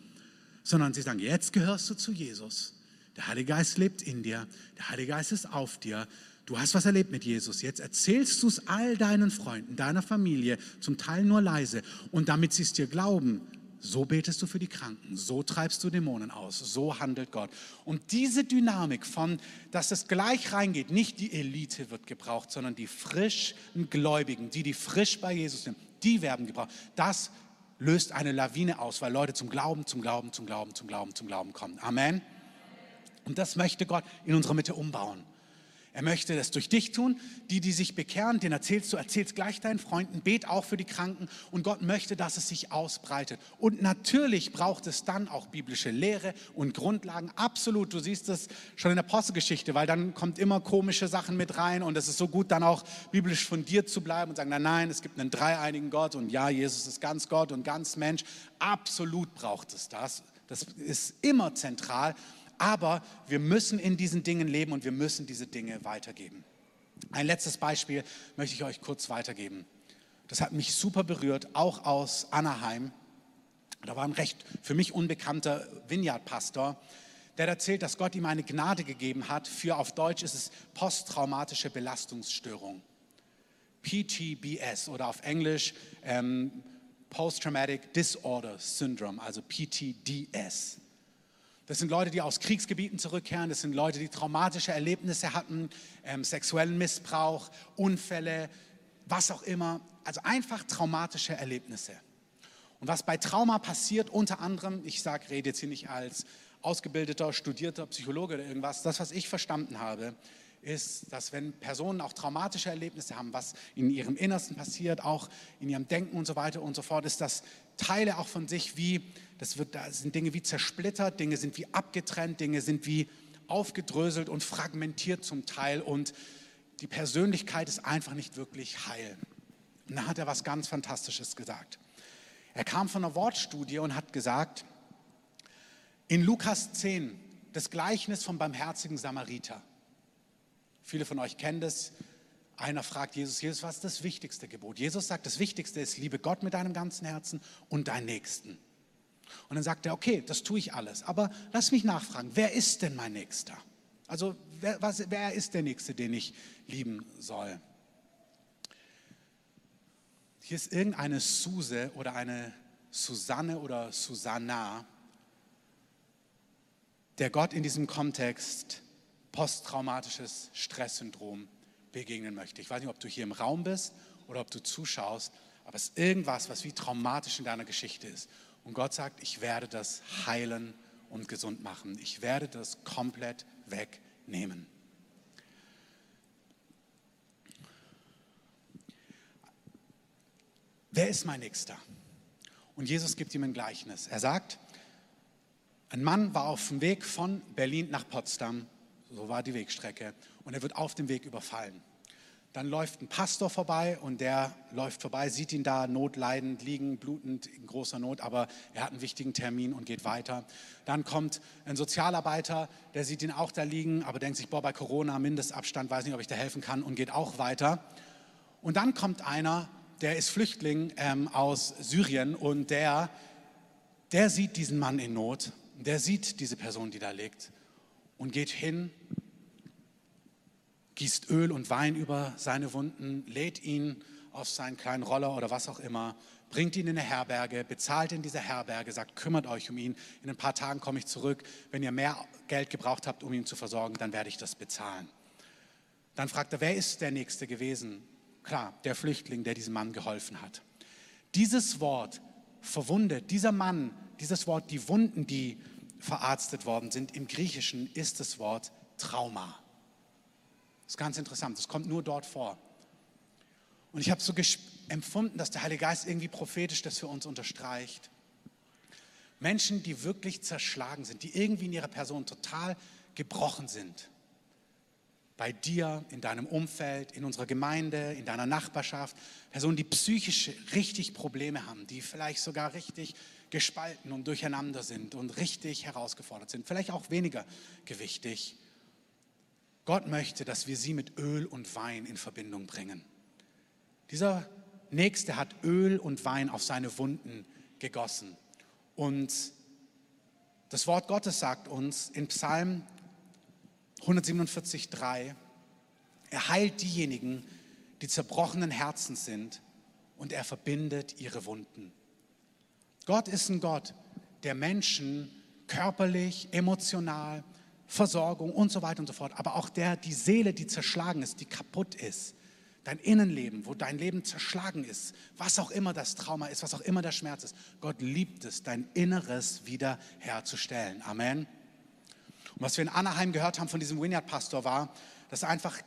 sondern sie sagen, jetzt gehörst du zu Jesus. Der Heilige Geist lebt in dir, der Heilige Geist ist auf dir, Du hast was erlebt mit Jesus. Jetzt erzählst du es all deinen Freunden, deiner Familie, zum Teil nur leise. Und damit sie es dir glauben, so betest du für die Kranken, so treibst du Dämonen aus, so handelt Gott. Und diese Dynamik von, dass es gleich reingeht, nicht die Elite wird gebraucht, sondern die frischen Gläubigen, die, die frisch bei Jesus sind, die werden gebraucht. Das löst eine Lawine aus, weil Leute zum Glauben, zum Glauben, zum Glauben, zum Glauben, zum Glauben kommen. Amen. Und das möchte Gott in unserer Mitte umbauen. Er möchte das durch dich tun. Die, die sich bekehren, den erzählst du, erzählst gleich deinen Freunden, bet auch für die Kranken und Gott möchte, dass es sich ausbreitet. Und natürlich braucht es dann auch biblische Lehre und Grundlagen. Absolut, du siehst es schon in der Apostelgeschichte, weil dann kommt immer komische Sachen mit rein und es ist so gut, dann auch biblisch fundiert zu bleiben und sagen, nein, nein, es gibt einen dreieinigen Gott und ja, Jesus ist ganz Gott und ganz Mensch. Absolut braucht es das. Das ist immer zentral. Aber wir müssen in diesen Dingen leben und wir müssen diese Dinge weitergeben. Ein letztes Beispiel möchte ich euch kurz weitergeben. Das hat mich super berührt, auch aus Anaheim. Da war ein recht für mich unbekannter Vineyard-Pastor, der erzählt, dass Gott ihm eine Gnade gegeben hat für, auf Deutsch ist es posttraumatische Belastungsstörung. PTBS oder auf Englisch ähm, Post-Traumatic Disorder Syndrome, also PTDS. Das sind Leute, die aus Kriegsgebieten zurückkehren. Das sind Leute, die traumatische Erlebnisse hatten, ähm, sexuellen Missbrauch, Unfälle, was auch immer. Also einfach traumatische Erlebnisse. Und was bei Trauma passiert, unter anderem, ich sage, rede jetzt hier nicht als ausgebildeter, studierter Psychologe oder irgendwas, das, was ich verstanden habe, ist, dass wenn Personen auch traumatische Erlebnisse haben, was in ihrem Innersten passiert, auch in ihrem Denken und so weiter und so fort, ist, dass Teile auch von sich wie, das, wird, das sind Dinge wie zersplittert, Dinge sind wie abgetrennt, Dinge sind wie aufgedröselt und fragmentiert zum Teil und die Persönlichkeit ist einfach nicht wirklich heil. Und da hat er was ganz Fantastisches gesagt. Er kam von einer Wortstudie und hat gesagt, in Lukas 10, das Gleichnis vom barmherzigen Samariter. Viele von euch kennen das. Einer fragt Jesus, Jesus, was ist das wichtigste Gebot? Jesus sagt, das Wichtigste ist, liebe Gott mit deinem ganzen Herzen und deinen Nächsten. Und dann sagt er, okay, das tue ich alles, aber lass mich nachfragen, wer ist denn mein Nächster? Also wer, was, wer ist der Nächste, den ich lieben soll? Hier ist irgendeine Suse oder eine Susanne oder Susanna, der Gott in diesem Kontext posttraumatisches Stresssyndrom begegnen möchte. Ich weiß nicht, ob du hier im Raum bist oder ob du zuschaust, aber es ist irgendwas, was wie traumatisch in deiner Geschichte ist. Und Gott sagt, ich werde das heilen und gesund machen. Ich werde das komplett wegnehmen. Wer ist mein Nächster? Und Jesus gibt ihm ein Gleichnis. Er sagt, ein Mann war auf dem Weg von Berlin nach Potsdam so war die Wegstrecke. Und er wird auf dem Weg überfallen. Dann läuft ein Pastor vorbei und der läuft vorbei, sieht ihn da notleidend liegen, blutend, in großer Not, aber er hat einen wichtigen Termin und geht weiter. Dann kommt ein Sozialarbeiter, der sieht ihn auch da liegen, aber denkt sich, boah, bei Corona Mindestabstand, weiß nicht, ob ich da helfen kann und geht auch weiter. Und dann kommt einer, der ist Flüchtling ähm, aus Syrien und der, der sieht diesen Mann in Not, der sieht diese Person, die da liegt und geht hin, gießt Öl und Wein über seine Wunden, lädt ihn auf seinen kleinen Roller oder was auch immer, bringt ihn in eine Herberge, bezahlt in dieser Herberge, sagt, kümmert euch um ihn. In ein paar Tagen komme ich zurück. Wenn ihr mehr Geld gebraucht habt, um ihn zu versorgen, dann werde ich das bezahlen. Dann fragt er, wer ist der Nächste gewesen? Klar, der Flüchtling, der diesem Mann geholfen hat. Dieses Wort verwundet, dieser Mann, dieses Wort, die Wunden, die verarztet worden sind. Im Griechischen ist das Wort Trauma. Das ist ganz interessant, das kommt nur dort vor. Und ich habe so empfunden, dass der Heilige Geist irgendwie prophetisch das für uns unterstreicht. Menschen, die wirklich zerschlagen sind, die irgendwie in ihrer Person total gebrochen sind. Bei dir, in deinem Umfeld, in unserer Gemeinde, in deiner Nachbarschaft. Personen, die psychisch richtig Probleme haben, die vielleicht sogar richtig gespalten und durcheinander sind und richtig herausgefordert sind, vielleicht auch weniger gewichtig. Gott möchte, dass wir sie mit Öl und Wein in Verbindung bringen. Dieser Nächste hat Öl und Wein auf seine Wunden gegossen. Und das Wort Gottes sagt uns in Psalm 147,3, er heilt diejenigen, die zerbrochenen Herzens sind und er verbindet ihre Wunden. Gott ist ein Gott, der Menschen körperlich, emotional, Versorgung und so weiter und so fort, aber auch der, die Seele, die zerschlagen ist, die kaputt ist, dein Innenleben, wo dein Leben zerschlagen ist, was auch immer das Trauma ist, was auch immer der Schmerz ist, Gott liebt es, dein Inneres wiederherzustellen. Amen. Und was wir in Anaheim gehört haben von diesem Vineyard-Pastor war, dass einfach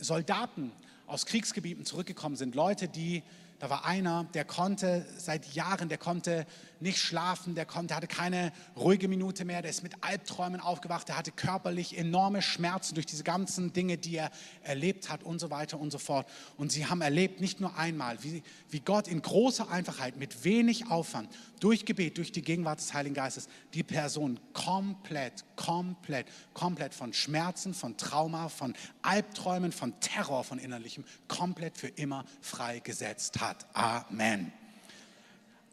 Soldaten aus Kriegsgebieten zurückgekommen sind, Leute, die da war einer, der konnte seit Jahren, der konnte nicht schlafen, der konnte, hatte keine ruhige Minute mehr, der ist mit Albträumen aufgewacht, der hatte körperlich enorme Schmerzen durch diese ganzen Dinge, die er erlebt hat und so weiter und so fort. Und sie haben erlebt, nicht nur einmal, wie, wie Gott in großer Einfachheit, mit wenig Aufwand, durch Gebet, durch die Gegenwart des Heiligen Geistes, die Person komplett, komplett, komplett von Schmerzen, von Trauma, von Albträumen, von Terror, von innerlichem, komplett für immer freigesetzt hat. Amen.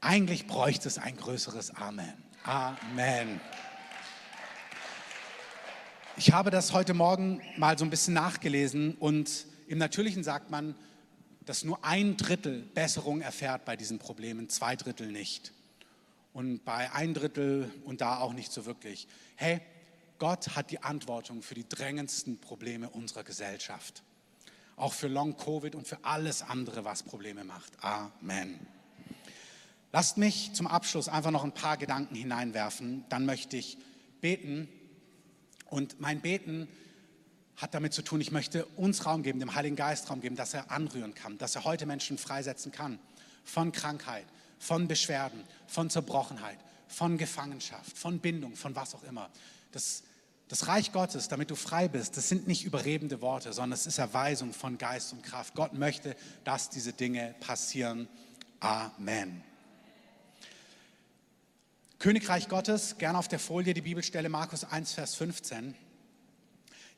Eigentlich bräuchte es ein größeres Amen. Amen. Ich habe das heute Morgen mal so ein bisschen nachgelesen und im Natürlichen sagt man, dass nur ein Drittel Besserung erfährt bei diesen Problemen, zwei Drittel nicht. Und bei ein Drittel und da auch nicht so wirklich. Hey, Gott hat die Antwortung für die drängendsten Probleme unserer Gesellschaft. Auch für Long-Covid und für alles andere, was Probleme macht. Amen. Lasst mich zum Abschluss einfach noch ein paar Gedanken hineinwerfen. Dann möchte ich beten. Und mein Beten hat damit zu tun, ich möchte uns Raum geben, dem Heiligen Geist Raum geben, dass er anrühren kann, dass er heute Menschen freisetzen kann von Krankheit, von Beschwerden, von Zerbrochenheit, von Gefangenschaft, von Bindung, von was auch immer. Das, das Reich Gottes, damit du frei bist, das sind nicht überredende Worte, sondern es ist Erweisung von Geist und Kraft. Gott möchte, dass diese Dinge passieren. Amen. Königreich Gottes, gerne auf der Folie die Bibelstelle Markus 1, Vers 15.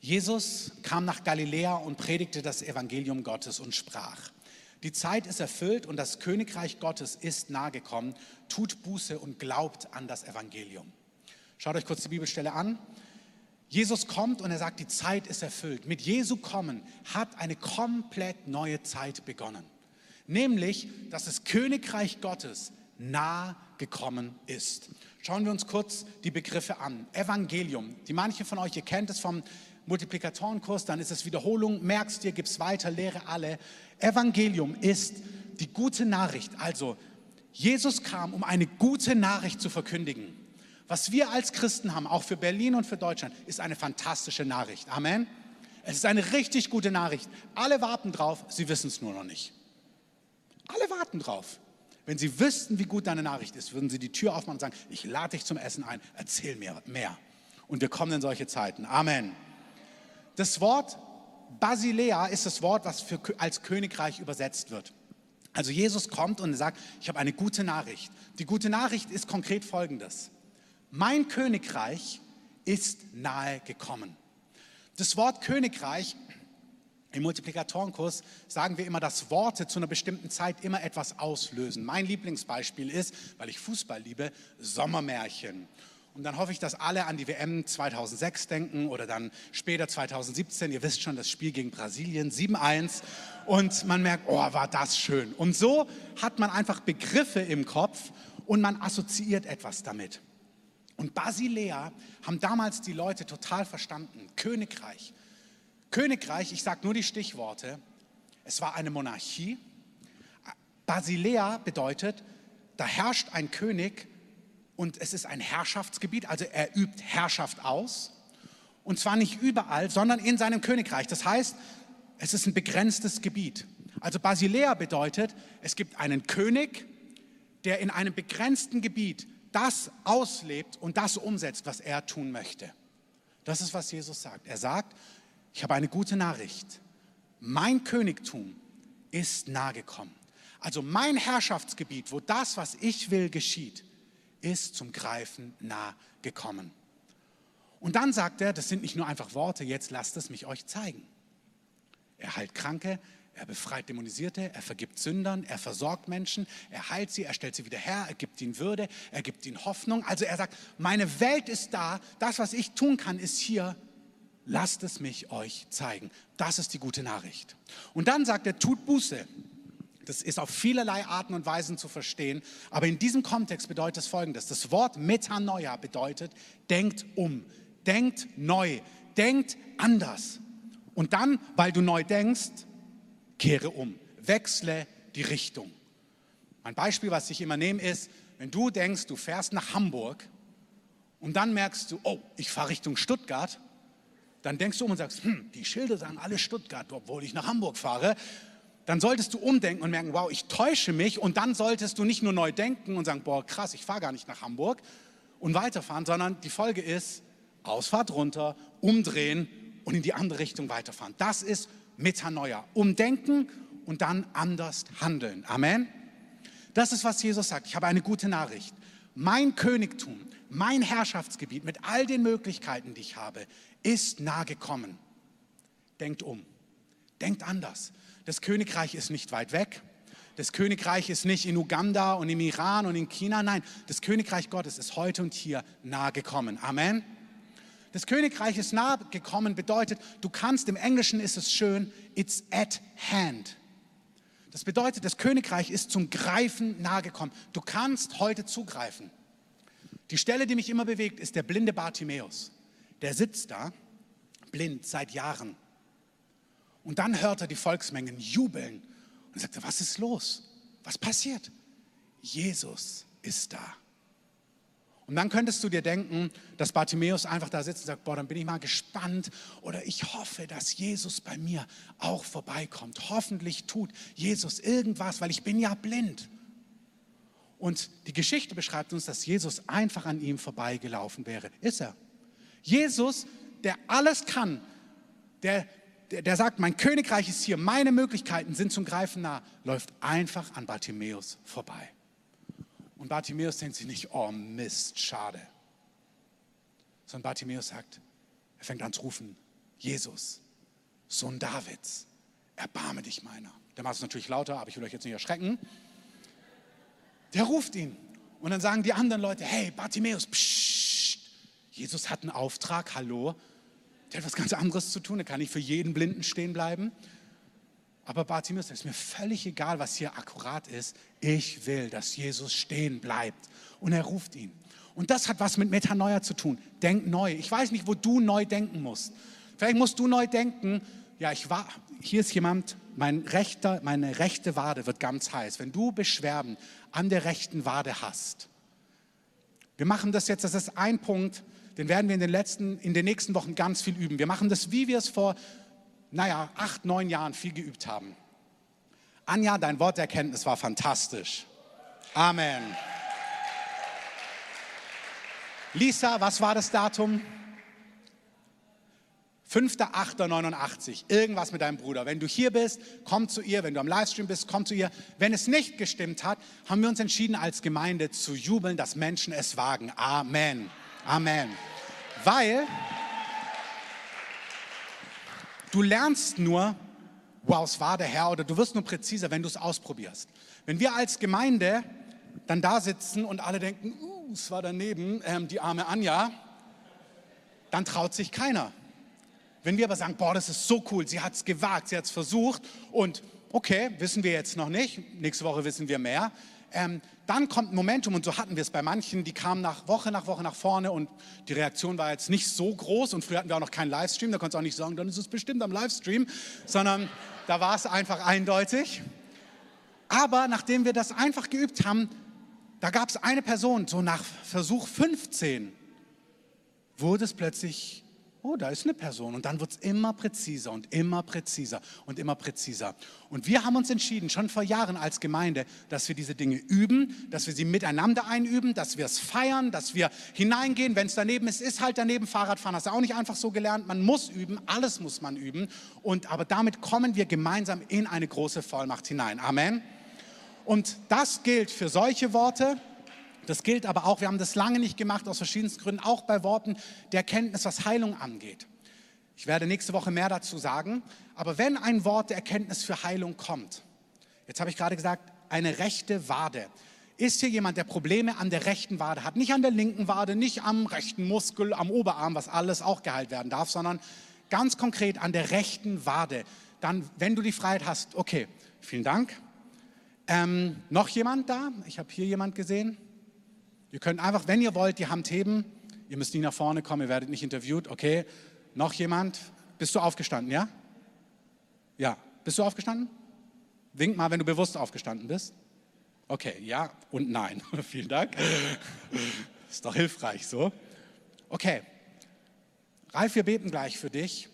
Jesus kam nach Galiläa und predigte das Evangelium Gottes und sprach, die Zeit ist erfüllt und das Königreich Gottes ist nahegekommen. Tut Buße und glaubt an das Evangelium. Schaut euch kurz die Bibelstelle an. Jesus kommt und er sagt, die Zeit ist erfüllt. Mit Jesu kommen hat eine komplett neue Zeit begonnen. Nämlich, dass das Königreich Gottes nah gekommen ist. Schauen wir uns kurz die Begriffe an. Evangelium. Die manche von euch, ihr kennt es vom Multiplikatorenkurs, dann ist es Wiederholung, merkst dir, gib's weiter, lehre alle. Evangelium ist die gute Nachricht. Also, Jesus kam, um eine gute Nachricht zu verkündigen. Was wir als Christen haben, auch für Berlin und für Deutschland, ist eine fantastische Nachricht. Amen. Es ist eine richtig gute Nachricht. Alle warten drauf, sie wissen es nur noch nicht. Alle warten drauf. Wenn Sie wüssten, wie gut deine Nachricht ist, würden Sie die Tür aufmachen und sagen, ich lade dich zum Essen ein, erzähl mir mehr. Und wir kommen in solche Zeiten. Amen. Das Wort Basilea ist das Wort, was für, als Königreich übersetzt wird. Also Jesus kommt und sagt, ich habe eine gute Nachricht. Die gute Nachricht ist konkret folgendes. Mein Königreich ist nahe gekommen. Das Wort Königreich im Multiplikatorenkurs sagen wir immer, dass Worte zu einer bestimmten Zeit immer etwas auslösen. Mein Lieblingsbeispiel ist, weil ich Fußball liebe, Sommermärchen. Und dann hoffe ich, dass alle an die WM 2006 denken oder dann später 2017. Ihr wisst schon, das Spiel gegen Brasilien 7-1. Und man merkt, oh, war das schön. Und so hat man einfach Begriffe im Kopf und man assoziiert etwas damit. Und Basilea haben damals die Leute total verstanden. Königreich. Königreich, ich sage nur die Stichworte, es war eine Monarchie. Basilea bedeutet, da herrscht ein König und es ist ein Herrschaftsgebiet, also er übt Herrschaft aus. Und zwar nicht überall, sondern in seinem Königreich. Das heißt, es ist ein begrenztes Gebiet. Also Basilea bedeutet, es gibt einen König, der in einem begrenzten Gebiet das auslebt und das umsetzt, was er tun möchte. Das ist, was Jesus sagt. Er sagt, ich habe eine gute Nachricht. Mein Königtum ist nahe gekommen. Also mein Herrschaftsgebiet, wo das, was ich will, geschieht, ist zum Greifen nah gekommen. Und dann sagt er, das sind nicht nur einfach Worte, jetzt lasst es mich euch zeigen. Er heilt Kranke, er befreit Dämonisierte, er vergibt Sündern, er versorgt Menschen, er heilt sie, er stellt sie wieder her, er gibt ihnen Würde, er gibt ihnen Hoffnung. Also er sagt, meine Welt ist da, das, was ich tun kann, ist hier lasst es mich euch zeigen. Das ist die gute Nachricht. Und dann sagt er, tut Buße. Das ist auf vielerlei Arten und Weisen zu verstehen, aber in diesem Kontext bedeutet es folgendes. Das Wort Metanoia bedeutet, denkt um, denkt neu, denkt anders. Und dann, weil du neu denkst, kehre um, wechsle die Richtung. Ein Beispiel, was ich immer nehme, ist, wenn du denkst, du fährst nach Hamburg und dann merkst du, oh, ich fahre Richtung Stuttgart, dann denkst du um und sagst, hm, die Schilder sagen alle Stuttgart, obwohl ich nach Hamburg fahre. Dann solltest du umdenken und merken, wow, ich täusche mich. Und dann solltest du nicht nur neu denken und sagen, boah, krass, ich fahre gar nicht nach Hamburg und weiterfahren, sondern die Folge ist, Ausfahrt runter, umdrehen und in die andere Richtung weiterfahren. Das ist Metanoia. Umdenken und dann anders handeln. Amen. Das ist, was Jesus sagt. Ich habe eine gute Nachricht. Mein Königtum, mein Herrschaftsgebiet mit all den Möglichkeiten, die ich habe, ist nahe gekommen. Denkt um. Denkt anders. Das Königreich ist nicht weit weg. Das Königreich ist nicht in Uganda und im Iran und in China. Nein, das Königreich Gottes ist heute und hier nahe gekommen. Amen. Das Königreich ist nahe gekommen bedeutet, du kannst, im Englischen ist es schön, it's at hand. Das bedeutet, das Königreich ist zum Greifen nahe gekommen. Du kannst heute zugreifen. Die Stelle, die mich immer bewegt, ist der blinde Bartimäus. Der sitzt da, blind, seit Jahren. Und dann hört er die Volksmengen jubeln und sagt, was ist los? Was passiert? Jesus ist da. Und dann könntest du dir denken, dass Bartimäus einfach da sitzt und sagt, boah, dann bin ich mal gespannt oder ich hoffe, dass Jesus bei mir auch vorbeikommt. Hoffentlich tut Jesus irgendwas, weil ich bin ja blind. Und die Geschichte beschreibt uns, dass Jesus einfach an ihm vorbeigelaufen wäre. Ist er. Jesus, der alles kann, der, der, der sagt, mein Königreich ist hier, meine Möglichkeiten sind zum Greifen nah, läuft einfach an Bartimäus vorbei. Und Bartimäus denkt sich nicht, oh Mist, schade. Sondern Bartimäus sagt, er fängt an zu rufen, Jesus, Sohn Davids, erbarme dich meiner. Der macht es natürlich lauter, aber ich will euch jetzt nicht erschrecken. Der ruft ihn. Und dann sagen die anderen Leute, hey Bartimäus, pssst, Jesus hat einen Auftrag, hallo. Der hat was ganz anderes zu tun, er kann nicht für jeden Blinden stehen bleiben. Aber Bartimäus, es ist mir völlig egal, was hier akkurat ist. Ich will, dass Jesus stehen bleibt. Und er ruft ihn. Und das hat was mit Metanoia zu tun. Denk neu. Ich weiß nicht, wo du neu denken musst. Vielleicht musst du neu denken, ja, ich war, hier ist jemand, mein rechter, meine rechte Wade wird ganz heiß. Wenn du Beschwerden an der rechten Wade hast, wir machen das jetzt, das ist ein Punkt, den werden wir in den, letzten, in den nächsten Wochen ganz viel üben. Wir machen das, wie wir es vor naja, acht, neun Jahren viel geübt haben. Anja, dein Worterkenntnis war fantastisch. Amen. Lisa, was war das Datum? 5.8.89. Irgendwas mit deinem Bruder. Wenn du hier bist, komm zu ihr. Wenn du am Livestream bist, komm zu ihr. Wenn es nicht gestimmt hat, haben wir uns entschieden, als Gemeinde zu jubeln, dass Menschen es wagen. Amen. Amen. Weil Du lernst nur, wow, es war der Herr, oder du wirst nur präziser, wenn du es ausprobierst. Wenn wir als Gemeinde dann da sitzen und alle denken, uh, es war daneben, ähm, die arme Anja, dann traut sich keiner. Wenn wir aber sagen, boah, das ist so cool, sie hat es gewagt, sie hat es versucht und okay, wissen wir jetzt noch nicht, nächste Woche wissen wir mehr, ähm, dann kommt Momentum und so hatten wir es bei manchen, die kamen nach Woche nach Woche nach vorne und die Reaktion war jetzt nicht so groß und früher hatten wir auch noch keinen Livestream, da konntest du auch nicht sagen, dann ist es bestimmt am Livestream, sondern da war es einfach eindeutig. Aber nachdem wir das einfach geübt haben, da gab es eine Person, so nach Versuch 15 wurde es plötzlich oh, da ist eine Person. Und dann wird es immer präziser und immer präziser und immer präziser. Und wir haben uns entschieden, schon vor Jahren als Gemeinde, dass wir diese Dinge üben, dass wir sie miteinander einüben, dass wir es feiern, dass wir hineingehen. Wenn es daneben ist, ist halt daneben Fahrradfahren. Hast du auch nicht einfach so gelernt. Man muss üben, alles muss man üben. Und, aber damit kommen wir gemeinsam in eine große Vollmacht hinein. Amen. Und das gilt für solche Worte, das gilt aber auch, wir haben das lange nicht gemacht, aus verschiedensten Gründen, auch bei Worten der Erkenntnis, was Heilung angeht. Ich werde nächste Woche mehr dazu sagen. Aber wenn ein Wort der Erkenntnis für Heilung kommt, jetzt habe ich gerade gesagt, eine rechte Wade. Ist hier jemand, der Probleme an der rechten Wade hat? Nicht an der linken Wade, nicht am rechten Muskel, am Oberarm, was alles auch geheilt werden darf, sondern ganz konkret an der rechten Wade. Dann, wenn du die Freiheit hast, okay, vielen Dank. Ähm, noch jemand da? Ich habe hier jemand gesehen. Ihr könnt einfach, wenn ihr wollt, die Hand heben. Ihr müsst nie nach vorne kommen, ihr werdet nicht interviewt. Okay, noch jemand? Bist du aufgestanden, ja? Ja. Bist du aufgestanden? Wink mal, wenn du bewusst aufgestanden bist. Okay, ja und nein. Vielen Dank. Ist doch hilfreich so. Okay. Ralf, wir beten gleich für dich.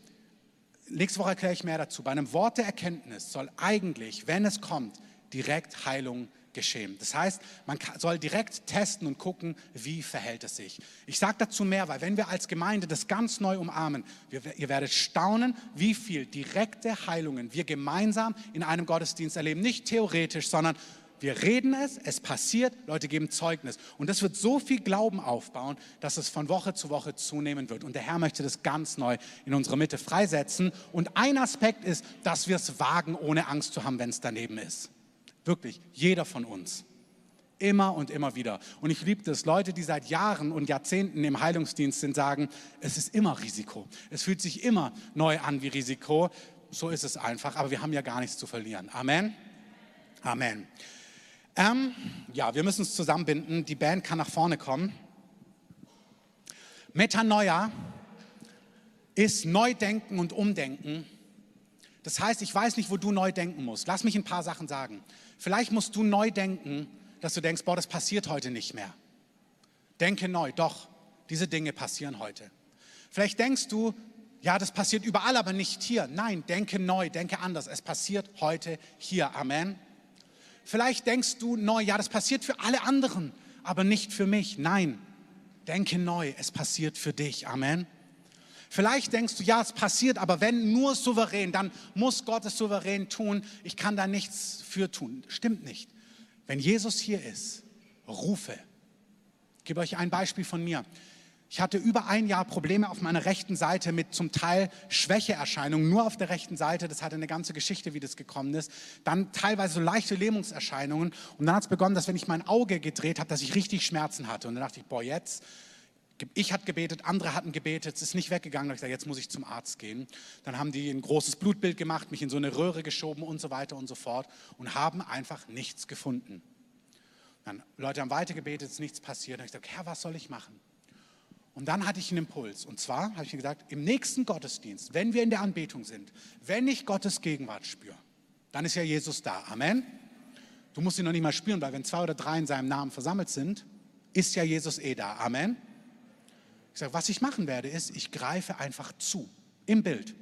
Nächste Woche erkläre ich mehr dazu. Bei einem Wort der Erkenntnis soll eigentlich, wenn es kommt, direkt Heilung geschehen. Das heißt, man soll direkt testen und gucken, wie verhält es sich. Ich sage dazu mehr, weil wenn wir als Gemeinde das ganz neu umarmen, wir, ihr werdet staunen, wie viel direkte Heilungen wir gemeinsam in einem Gottesdienst erleben. Nicht theoretisch, sondern wir reden es, es passiert, Leute geben Zeugnis. Und das wird so viel Glauben aufbauen, dass es von Woche zu Woche zunehmen wird. Und der Herr möchte das ganz neu in unsere Mitte freisetzen. Und ein Aspekt ist, dass wir es wagen, ohne Angst zu haben, wenn es daneben ist. Wirklich, jeder von uns. Immer und immer wieder. Und ich liebe das. Leute, die seit Jahren und Jahrzehnten im Heilungsdienst sind, sagen, es ist immer Risiko. Es fühlt sich immer neu an wie Risiko. So ist es einfach. Aber wir haben ja gar nichts zu verlieren. Amen. Amen. Ähm, ja, wir müssen es zusammenbinden. Die Band kann nach vorne kommen. Metanoia ist Neudenken und Umdenken. Das heißt, ich weiß nicht, wo du neu denken musst. Lass mich ein paar Sachen sagen. Vielleicht musst du neu denken, dass du denkst, boah, das passiert heute nicht mehr. Denke neu, doch, diese Dinge passieren heute. Vielleicht denkst du, ja, das passiert überall, aber nicht hier. Nein, denke neu, denke anders. Es passiert heute hier. Amen. Vielleicht denkst du neu, ja, das passiert für alle anderen, aber nicht für mich. Nein, denke neu, es passiert für dich. Amen. Vielleicht denkst du, ja, es passiert, aber wenn nur souverän, dann muss Gott es souverän tun. Ich kann da nichts für tun. Stimmt nicht. Wenn Jesus hier ist, rufe. Ich gebe euch ein Beispiel von mir. Ich hatte über ein Jahr Probleme auf meiner rechten Seite mit zum Teil Schwächeerscheinungen, nur auf der rechten Seite. Das hatte eine ganze Geschichte, wie das gekommen ist. Dann teilweise so leichte Lähmungserscheinungen. Und dann hat es begonnen, dass wenn ich mein Auge gedreht habe, dass ich richtig Schmerzen hatte. Und dann dachte ich, boah, jetzt ich hatte gebetet, andere hatten gebetet, es ist nicht weggegangen. Da ich gesagt, jetzt muss ich zum Arzt gehen. Dann haben die ein großes Blutbild gemacht, mich in so eine Röhre geschoben und so weiter und so fort und haben einfach nichts gefunden. Dann Leute haben weiter gebetet, es ist nichts passiert. Dann habe ich gesagt, Herr, was soll ich machen? Und dann hatte ich einen Impuls. Und zwar habe ich mir gesagt, im nächsten Gottesdienst, wenn wir in der Anbetung sind, wenn ich Gottes Gegenwart spüre, dann ist ja Jesus da. Amen. Du musst ihn noch nicht mal spüren, weil wenn zwei oder drei in seinem Namen versammelt sind, ist ja Jesus eh da. Amen. Ich sage, was ich machen werde, ist, ich greife einfach zu im Bild.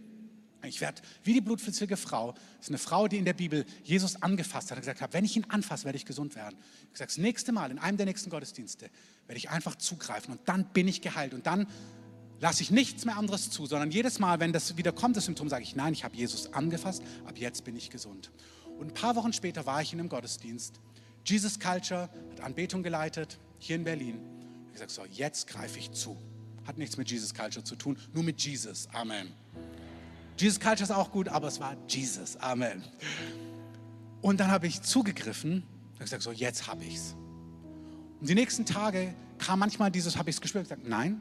Ich werde wie die blutflüssige Frau, das ist eine Frau, die in der Bibel Jesus angefasst hat und gesagt hat, wenn ich ihn anfasse, werde ich gesund werden. Ich sage, das nächste Mal, in einem der nächsten Gottesdienste, werde ich einfach zugreifen und dann bin ich geheilt. Und dann lasse ich nichts mehr anderes zu, sondern jedes Mal, wenn das wieder kommt, das Symptom, sage ich, nein, ich habe Jesus angefasst, ab jetzt bin ich gesund. Und ein paar Wochen später war ich in einem Gottesdienst. Jesus Culture hat Anbetung geleitet, hier in Berlin. Ich sage, so, jetzt greife ich zu. Hat nichts mit Jesus Culture zu tun, nur mit Jesus. Amen. Jesus Culture ist auch gut, aber es war Jesus. Amen. Und dann habe ich zugegriffen und gesagt, so jetzt habe ich es. Und die nächsten Tage kam manchmal dieses, habe ich es gespürt, gesagt, nein,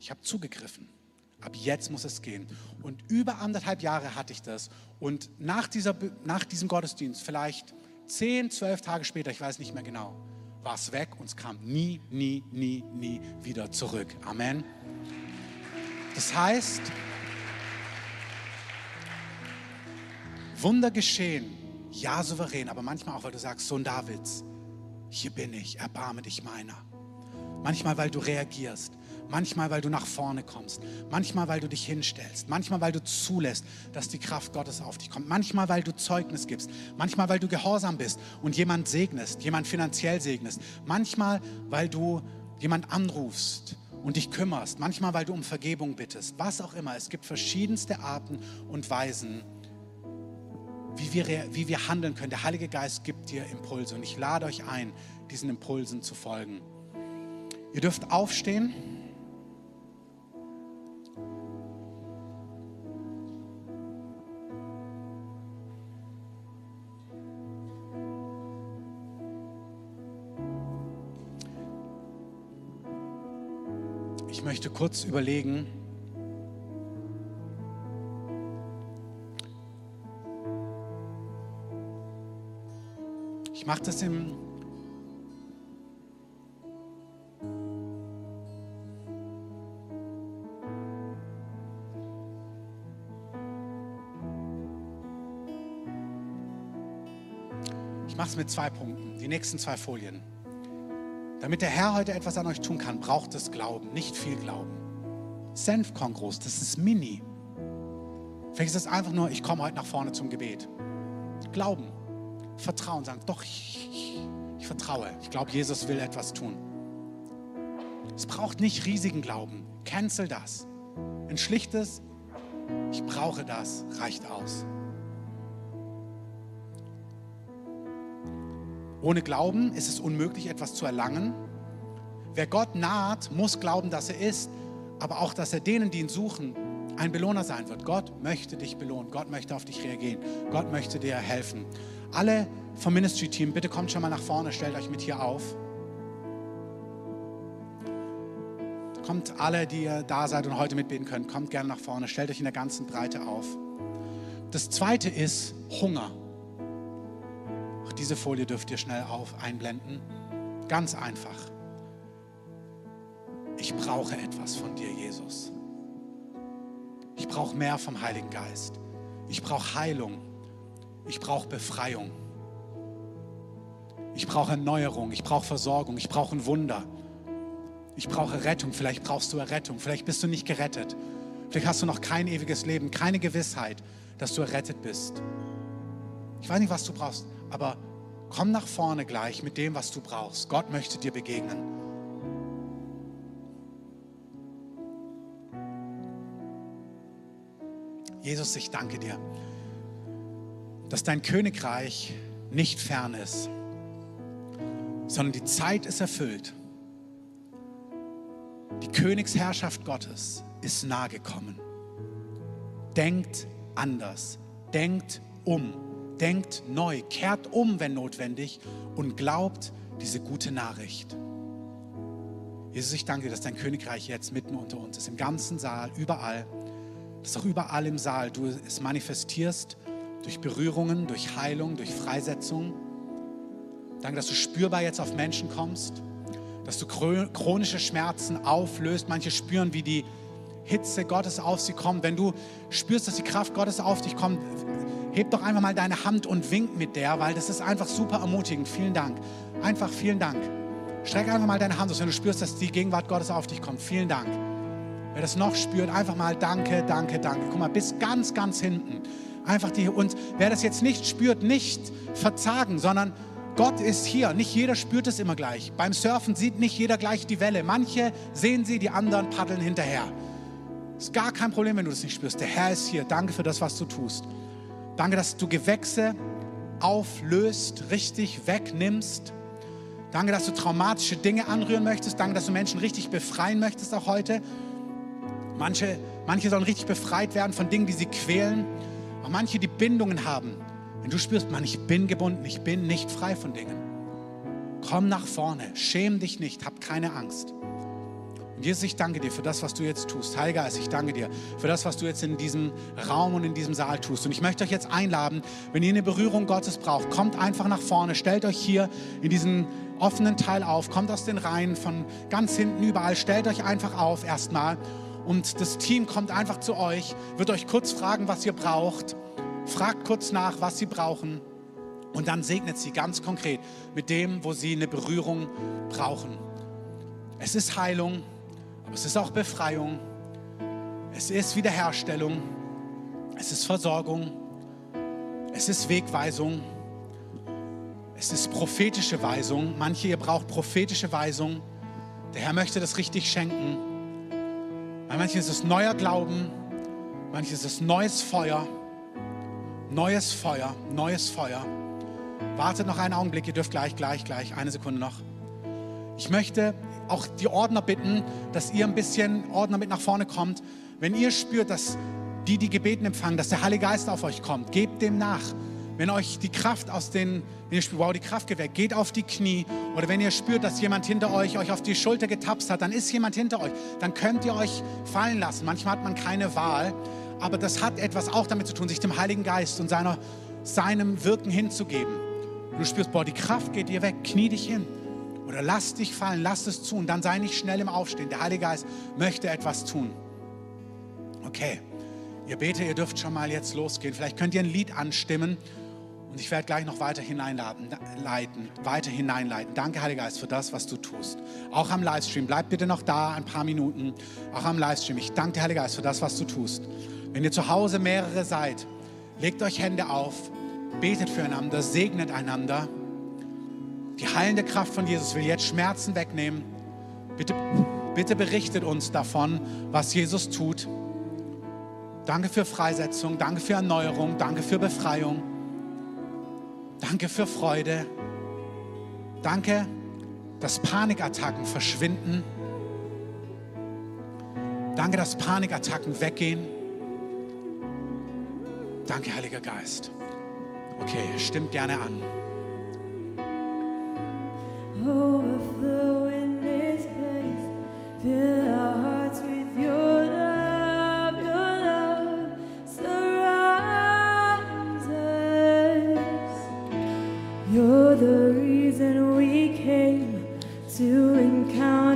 ich habe zugegriffen. Ab jetzt muss es gehen. Und über anderthalb Jahre hatte ich das. Und nach, dieser, nach diesem Gottesdienst, vielleicht zehn, zwölf Tage später, ich weiß nicht mehr genau, war es weg und es kam nie, nie, nie, nie wieder zurück. Amen. Das heißt, Wunder geschehen, ja souverän, aber manchmal auch, weil du sagst, Sohn Davids, hier bin ich, erbarme dich meiner. Manchmal, weil du reagierst. Manchmal, weil du nach vorne kommst. Manchmal, weil du dich hinstellst. Manchmal, weil du zulässt, dass die Kraft Gottes auf dich kommt. Manchmal, weil du Zeugnis gibst. Manchmal, weil du gehorsam bist und jemand segnest, jemand finanziell segnest. Manchmal, weil du jemand anrufst und dich kümmerst. Manchmal, weil du um Vergebung bittest. Was auch immer. Es gibt verschiedenste Arten und Weisen, wie wir, wie wir handeln können. Der Heilige Geist gibt dir Impulse und ich lade euch ein, diesen Impulsen zu folgen. Ihr dürft aufstehen. Möchte kurz überlegen, ich mache das im mache es mit zwei Punkten, die nächsten zwei Folien. Damit der Herr heute etwas an euch tun kann, braucht es Glauben, nicht viel Glauben. Senfkorn groß, das ist mini. Vielleicht ist es einfach nur, ich komme heute nach vorne zum Gebet. Glauben, Vertrauen, sagen, doch, ich, ich, ich vertraue. Ich glaube, Jesus will etwas tun. Es braucht nicht riesigen Glauben. Cancel das. Ein schlichtes, ich brauche das, reicht aus. Ohne Glauben ist es unmöglich, etwas zu erlangen. Wer Gott naht, muss glauben, dass er ist, aber auch, dass er denen, die ihn suchen, ein Belohner sein wird. Gott möchte dich belohnen. Gott möchte auf dich reagieren. Gott möchte dir helfen. Alle vom Ministry-Team, bitte kommt schon mal nach vorne, stellt euch mit hier auf. Kommt alle, die ihr da seid und heute mitbeten könnt, kommt gerne nach vorne, stellt euch in der ganzen Breite auf. Das zweite ist Hunger. Diese Folie dürft ihr schnell auf einblenden. Ganz einfach. Ich brauche etwas von dir, Jesus. Ich brauche mehr vom Heiligen Geist. Ich brauche Heilung. Ich brauche Befreiung. Ich brauche Erneuerung. Ich brauche Versorgung. Ich brauche ein Wunder. Ich brauche Rettung. Vielleicht brauchst du Errettung. Vielleicht bist du nicht gerettet. Vielleicht hast du noch kein ewiges Leben, keine Gewissheit, dass du errettet bist. Ich weiß nicht, was du brauchst, aber komm nach vorne gleich mit dem, was du brauchst. Gott möchte dir begegnen. Jesus, ich danke dir, dass dein Königreich nicht fern ist, sondern die Zeit ist erfüllt. Die Königsherrschaft Gottes ist nahe gekommen. Denkt anders, denkt um, denkt neu, kehrt um, wenn notwendig und glaubt diese gute Nachricht. Jesus, ich danke dir, dass dein Königreich jetzt mitten unter uns ist, im ganzen Saal, überall dass auch überall im Saal du es manifestierst durch Berührungen, durch Heilung, durch Freisetzung. Danke, dass du spürbar jetzt auf Menschen kommst, dass du chronische Schmerzen auflöst. Manche spüren, wie die Hitze Gottes auf sie kommt. Wenn du spürst, dass die Kraft Gottes auf dich kommt, heb doch einfach mal deine Hand und wink mit der, weil das ist einfach super ermutigend. Vielen Dank. Einfach vielen Dank. Streck einfach mal deine Hand aus, wenn du spürst, dass die Gegenwart Gottes auf dich kommt. Vielen Dank. Wer das noch spürt, einfach mal danke, danke, danke. Guck mal, bis ganz, ganz hinten. Einfach die, und wer das jetzt nicht spürt, nicht verzagen, sondern Gott ist hier. Nicht jeder spürt es immer gleich. Beim Surfen sieht nicht jeder gleich die Welle. Manche sehen sie, die anderen paddeln hinterher. Ist gar kein Problem, wenn du das nicht spürst. Der Herr ist hier. Danke für das, was du tust. Danke, dass du Gewächse auflöst, richtig wegnimmst. Danke, dass du traumatische Dinge anrühren möchtest. Danke, dass du Menschen richtig befreien möchtest auch heute. Manche, manche sollen richtig befreit werden von Dingen, die sie quälen. Auch manche, die Bindungen haben. Wenn du spürst, Mann, ich bin gebunden, ich bin nicht frei von Dingen. Komm nach vorne, schäm dich nicht, hab keine Angst. Und Jesus, ich danke dir für das, was du jetzt tust. Heiliger Geist, ich danke dir für das, was du jetzt in diesem Raum und in diesem Saal tust. Und ich möchte euch jetzt einladen, wenn ihr eine Berührung Gottes braucht, kommt einfach nach vorne, stellt euch hier in diesen offenen Teil auf, kommt aus den Reihen von ganz hinten überall, stellt euch einfach auf erstmal und das Team kommt einfach zu euch, wird euch kurz fragen, was ihr braucht. Fragt kurz nach, was sie brauchen. Und dann segnet sie ganz konkret mit dem, wo sie eine Berührung brauchen. Es ist Heilung, aber es ist auch Befreiung. Es ist Wiederherstellung. Es ist Versorgung. Es ist Wegweisung. Es ist prophetische Weisung. Manche, ihr braucht prophetische Weisung. Der Herr möchte das richtig schenken. Bei manchen ist es neuer Glauben, manches ist es neues Feuer, neues Feuer, neues Feuer. Wartet noch einen Augenblick, ihr dürft gleich, gleich, gleich, eine Sekunde noch. Ich möchte auch die Ordner bitten, dass ihr ein bisschen Ordner mit nach vorne kommt. Wenn ihr spürt, dass die, die Gebeten empfangen, dass der Heilige Geist auf euch kommt, gebt dem nach. Wenn euch die Kraft aus den, wenn ihr spürt, wow, die Kraft weg, geht auf die Knie. Oder wenn ihr spürt, dass jemand hinter euch euch auf die Schulter getapst hat, dann ist jemand hinter euch. Dann könnt ihr euch fallen lassen. Manchmal hat man keine Wahl. Aber das hat etwas auch damit zu tun, sich dem Heiligen Geist und seiner, seinem Wirken hinzugeben. Du spürst, boah, die Kraft geht dir weg, knie dich hin. Oder lass dich fallen, lass es zu und dann sei nicht schnell im Aufstehen. Der Heilige Geist möchte etwas tun. Okay, ihr betet, ihr dürft schon mal jetzt losgehen. Vielleicht könnt ihr ein Lied anstimmen Und ich werde gleich noch weiter hineinleiten, leiten, weiter hineinleiten. Danke, Heiliger Geist, für das, was du tust. Auch am Livestream. Bleib bitte noch da, ein paar Minuten. Auch am Livestream. Ich danke dir, Heiliger Geist, für das, was du tust. Wenn ihr zu Hause mehrere seid, legt euch Hände auf, betet füreinander, segnet einander. Die heilende Kraft von Jesus will jetzt Schmerzen wegnehmen. Bitte, bitte berichtet uns davon, was Jesus tut. Danke für Freisetzung, danke für Erneuerung, danke für Befreiung. Danke für Freude. Danke, dass Panikattacken verschwinden. Danke, dass Panikattacken weggehen. Danke, Heiliger Geist. Okay, stimmt gerne an. You're the reason we came to encounter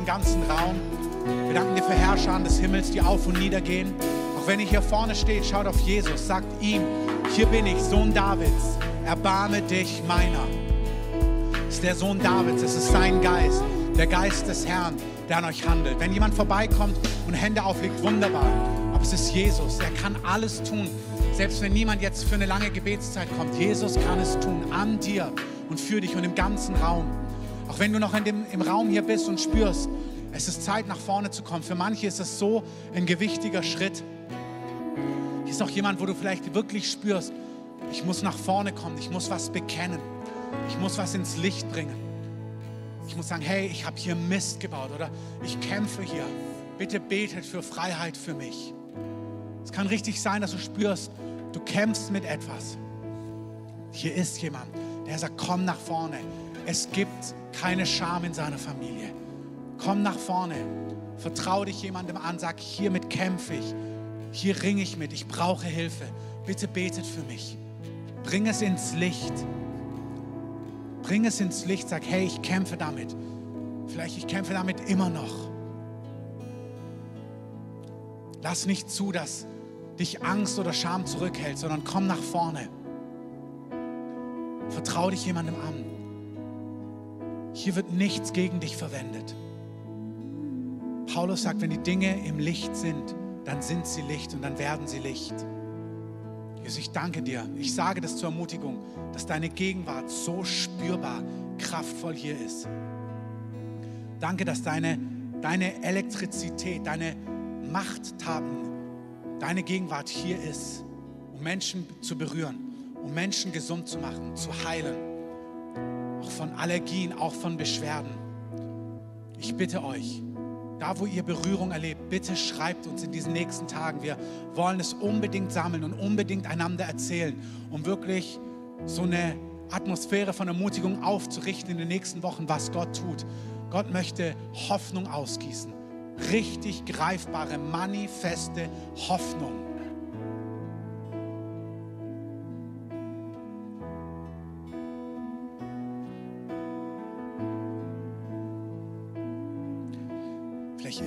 diesem ganzen Raum. Wir danken dir für Herrscher des Himmels, die auf und nieder gehen. Auch wenn ihr hier vorne steht, schaut auf Jesus, sagt ihm, hier bin ich, Sohn Davids, erbarme dich meiner. Es ist der Sohn Davids, es ist sein Geist, der Geist des Herrn, der an euch handelt. Wenn jemand vorbeikommt und Hände auflegt, wunderbar. Aber es ist Jesus, er kann alles tun. Selbst wenn niemand jetzt für eine lange Gebetszeit kommt, Jesus kann es tun, an dir und für dich und im ganzen Raum. Wenn du noch in dem, im Raum hier bist und spürst, es ist Zeit nach vorne zu kommen. Für manche ist es so ein gewichtiger Schritt. Hier ist auch jemand, wo du vielleicht wirklich spürst, ich muss nach vorne kommen, ich muss was bekennen, ich muss was ins Licht bringen. ich muss sagen, hey, ich habe hier Mist gebaut oder ich kämpfe hier. Bitte betet für Freiheit für mich. Es kann richtig sein, dass du spürst, du kämpfst mit etwas. Hier ist jemand, der sagt, komm nach vorne. Es gibt keine Scham in seiner Familie. Komm nach vorne. Vertrau dich jemandem an, sag, hiermit kämpfe ich. Hier ringe ich mit, ich brauche Hilfe. Bitte betet für mich. Bring es ins Licht. Bring es ins Licht, sag, hey, ich kämpfe damit. Vielleicht ich kämpfe damit immer noch. Lass nicht zu, dass dich Angst oder Scham zurückhält, sondern komm nach vorne. Vertrau dich jemandem an. Hier wird nichts gegen dich verwendet. Paulus sagt, wenn die Dinge im Licht sind, dann sind sie Licht und dann werden sie Licht. Jesus, ich danke dir. Ich sage das zur Ermutigung, dass deine Gegenwart so spürbar, kraftvoll hier ist. Danke, dass deine, deine Elektrizität, deine Machttaten, deine Gegenwart hier ist, um Menschen zu berühren, um Menschen gesund zu machen, zu heilen. Auch von Allergien, auch von Beschwerden. Ich bitte euch, da wo ihr Berührung erlebt, bitte schreibt uns in diesen nächsten Tagen. Wir wollen es unbedingt sammeln und unbedingt einander erzählen, um wirklich so eine Atmosphäre von Ermutigung aufzurichten in den nächsten Wochen, was Gott tut. Gott möchte Hoffnung ausgießen. Richtig greifbare, manifeste Hoffnung.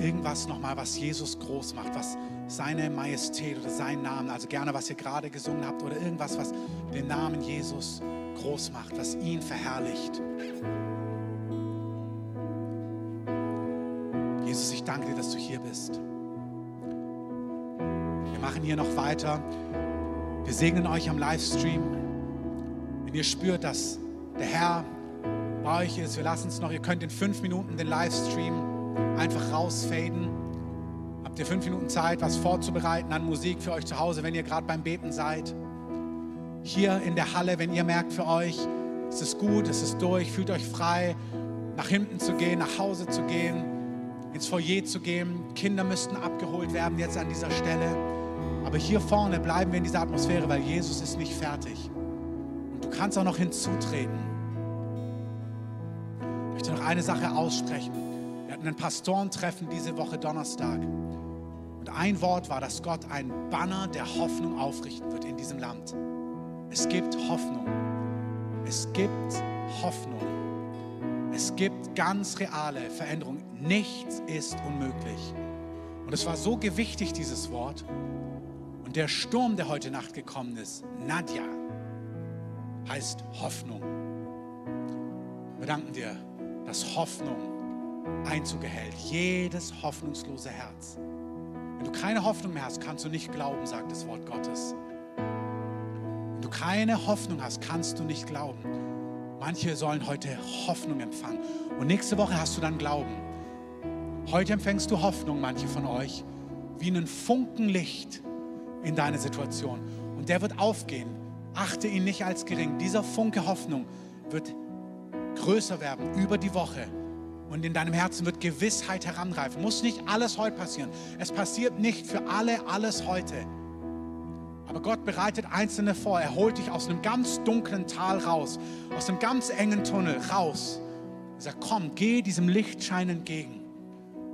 Irgendwas nochmal, was Jesus groß macht, was seine Majestät oder seinen Namen, also gerne, was ihr gerade gesungen habt, oder irgendwas, was den Namen Jesus groß macht, was ihn verherrlicht. Jesus, ich danke dir, dass du hier bist. Wir machen hier noch weiter. Wir segnen euch am Livestream. Wenn ihr spürt, dass der Herr bei euch ist, wir lassen es noch. Ihr könnt in fünf Minuten den Livestream einfach rausfaden. Habt ihr fünf Minuten Zeit, was vorzubereiten an Musik für euch zu Hause, wenn ihr gerade beim Beten seid? Hier in der Halle, wenn ihr merkt für euch, es ist gut, es ist durch, fühlt euch frei, nach hinten zu gehen, nach Hause zu gehen, ins Foyer zu gehen. Kinder müssten abgeholt werden jetzt an dieser Stelle. Aber hier vorne bleiben wir in dieser Atmosphäre, weil Jesus ist nicht fertig. Und du kannst auch noch hinzutreten. Ich möchte noch eine Sache aussprechen. Ein Pastorentreffen diese Woche Donnerstag. Und ein Wort war, dass Gott ein Banner der Hoffnung aufrichten wird in diesem Land. Es gibt Hoffnung. Es gibt Hoffnung. Es gibt ganz reale Veränderungen. Nichts ist unmöglich. Und es war so gewichtig, dieses Wort. Und der Sturm, der heute Nacht gekommen ist, Nadja, heißt Hoffnung. Wir danken dir, dass Hoffnung Einzug erhält. Jedes hoffnungslose Herz. Wenn du keine Hoffnung mehr hast, kannst du nicht glauben, sagt das Wort Gottes. Wenn du keine Hoffnung hast, kannst du nicht glauben. Manche sollen heute Hoffnung empfangen. Und nächste Woche hast du dann Glauben. Heute empfängst du Hoffnung, manche von euch, wie einen Funken Licht in deine Situation. Und der wird aufgehen. Achte ihn nicht als gering. Dieser Funke Hoffnung wird größer werden über die Woche. Und in deinem Herzen wird Gewissheit herangreifen. Muss nicht alles heute passieren. Es passiert nicht für alle alles heute. Aber Gott bereitet Einzelne vor. Er holt dich aus einem ganz dunklen Tal raus, aus einem ganz engen Tunnel raus. Er sagt, komm, geh diesem Lichtschein entgegen.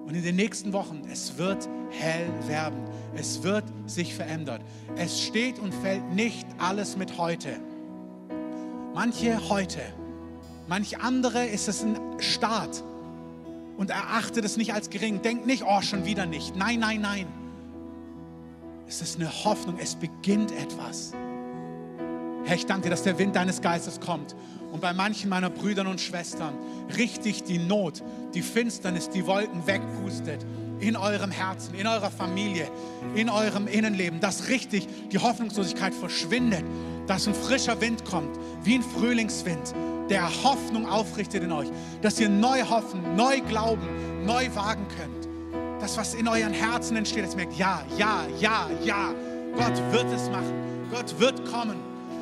Und in den nächsten Wochen, es wird hell werden. Es wird sich verändern. Es steht und fällt nicht alles mit heute. Manche heute, manch andere ist es ein Start und erachtet es nicht als gering. Denkt nicht, oh, schon wieder nicht. Nein, nein, nein. Es ist eine Hoffnung, es beginnt etwas. Herr, ich danke dir, dass der Wind deines Geistes kommt und bei manchen meiner Brüdern und Schwestern richtig die Not, die Finsternis, die Wolken wegpustet in eurem Herzen, in eurer Familie, in eurem Innenleben, dass richtig die Hoffnungslosigkeit verschwindet, dass ein frischer Wind kommt, wie ein Frühlingswind, der Hoffnung aufrichtet in euch, dass ihr neu hoffen, neu glauben, neu wagen könnt. Das, was in euren Herzen entsteht, dass ihr merkt, ja, ja, ja, ja, Gott wird es machen, Gott wird kommen,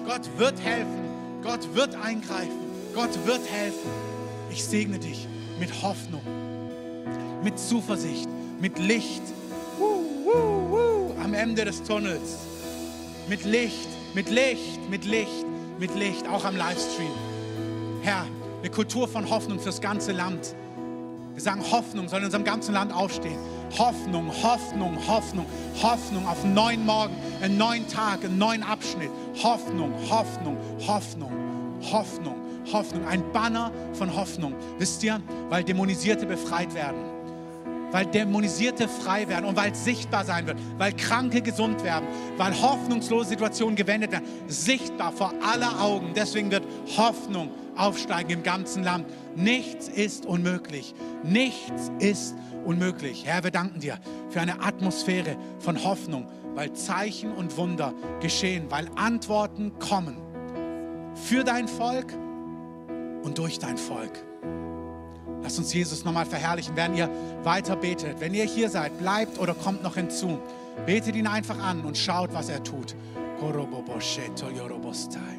Gott wird helfen, Gott wird eingreifen, Gott wird helfen. Ich segne dich mit Hoffnung, mit Zuversicht, mit Licht. Am Ende des Tunnels. Mit Licht, mit Licht, mit Licht, mit Licht, auch am Livestream. Herr, eine Kultur von Hoffnung fürs ganze Land. Wir sagen, Hoffnung soll in unserem ganzen Land aufstehen. Hoffnung, Hoffnung, Hoffnung, Hoffnung auf einen neuen Morgen, einen neuen Tag, einen neuen Abschnitt. Hoffnung, Hoffnung, Hoffnung, Hoffnung, Hoffnung. Ein Banner von Hoffnung. Wisst ihr, weil Dämonisierte befreit werden. Weil Dämonisierte frei werden und weil es sichtbar sein wird, weil Kranke gesund werden, weil hoffnungslose Situationen gewendet werden, sichtbar vor aller Augen. Deswegen wird Hoffnung aufsteigen im ganzen Land. Nichts ist unmöglich. Nichts ist unmöglich. Herr, wir danken dir für eine Atmosphäre von Hoffnung, weil Zeichen und Wunder geschehen, weil Antworten kommen für dein Volk und durch dein Volk. Lass uns Jesus nochmal verherrlichen, während ihr weiter betet. Wenn ihr hier seid, bleibt oder kommt noch hinzu. Betet ihn einfach an und schaut, was er tut. Korobobosheto yorobostai.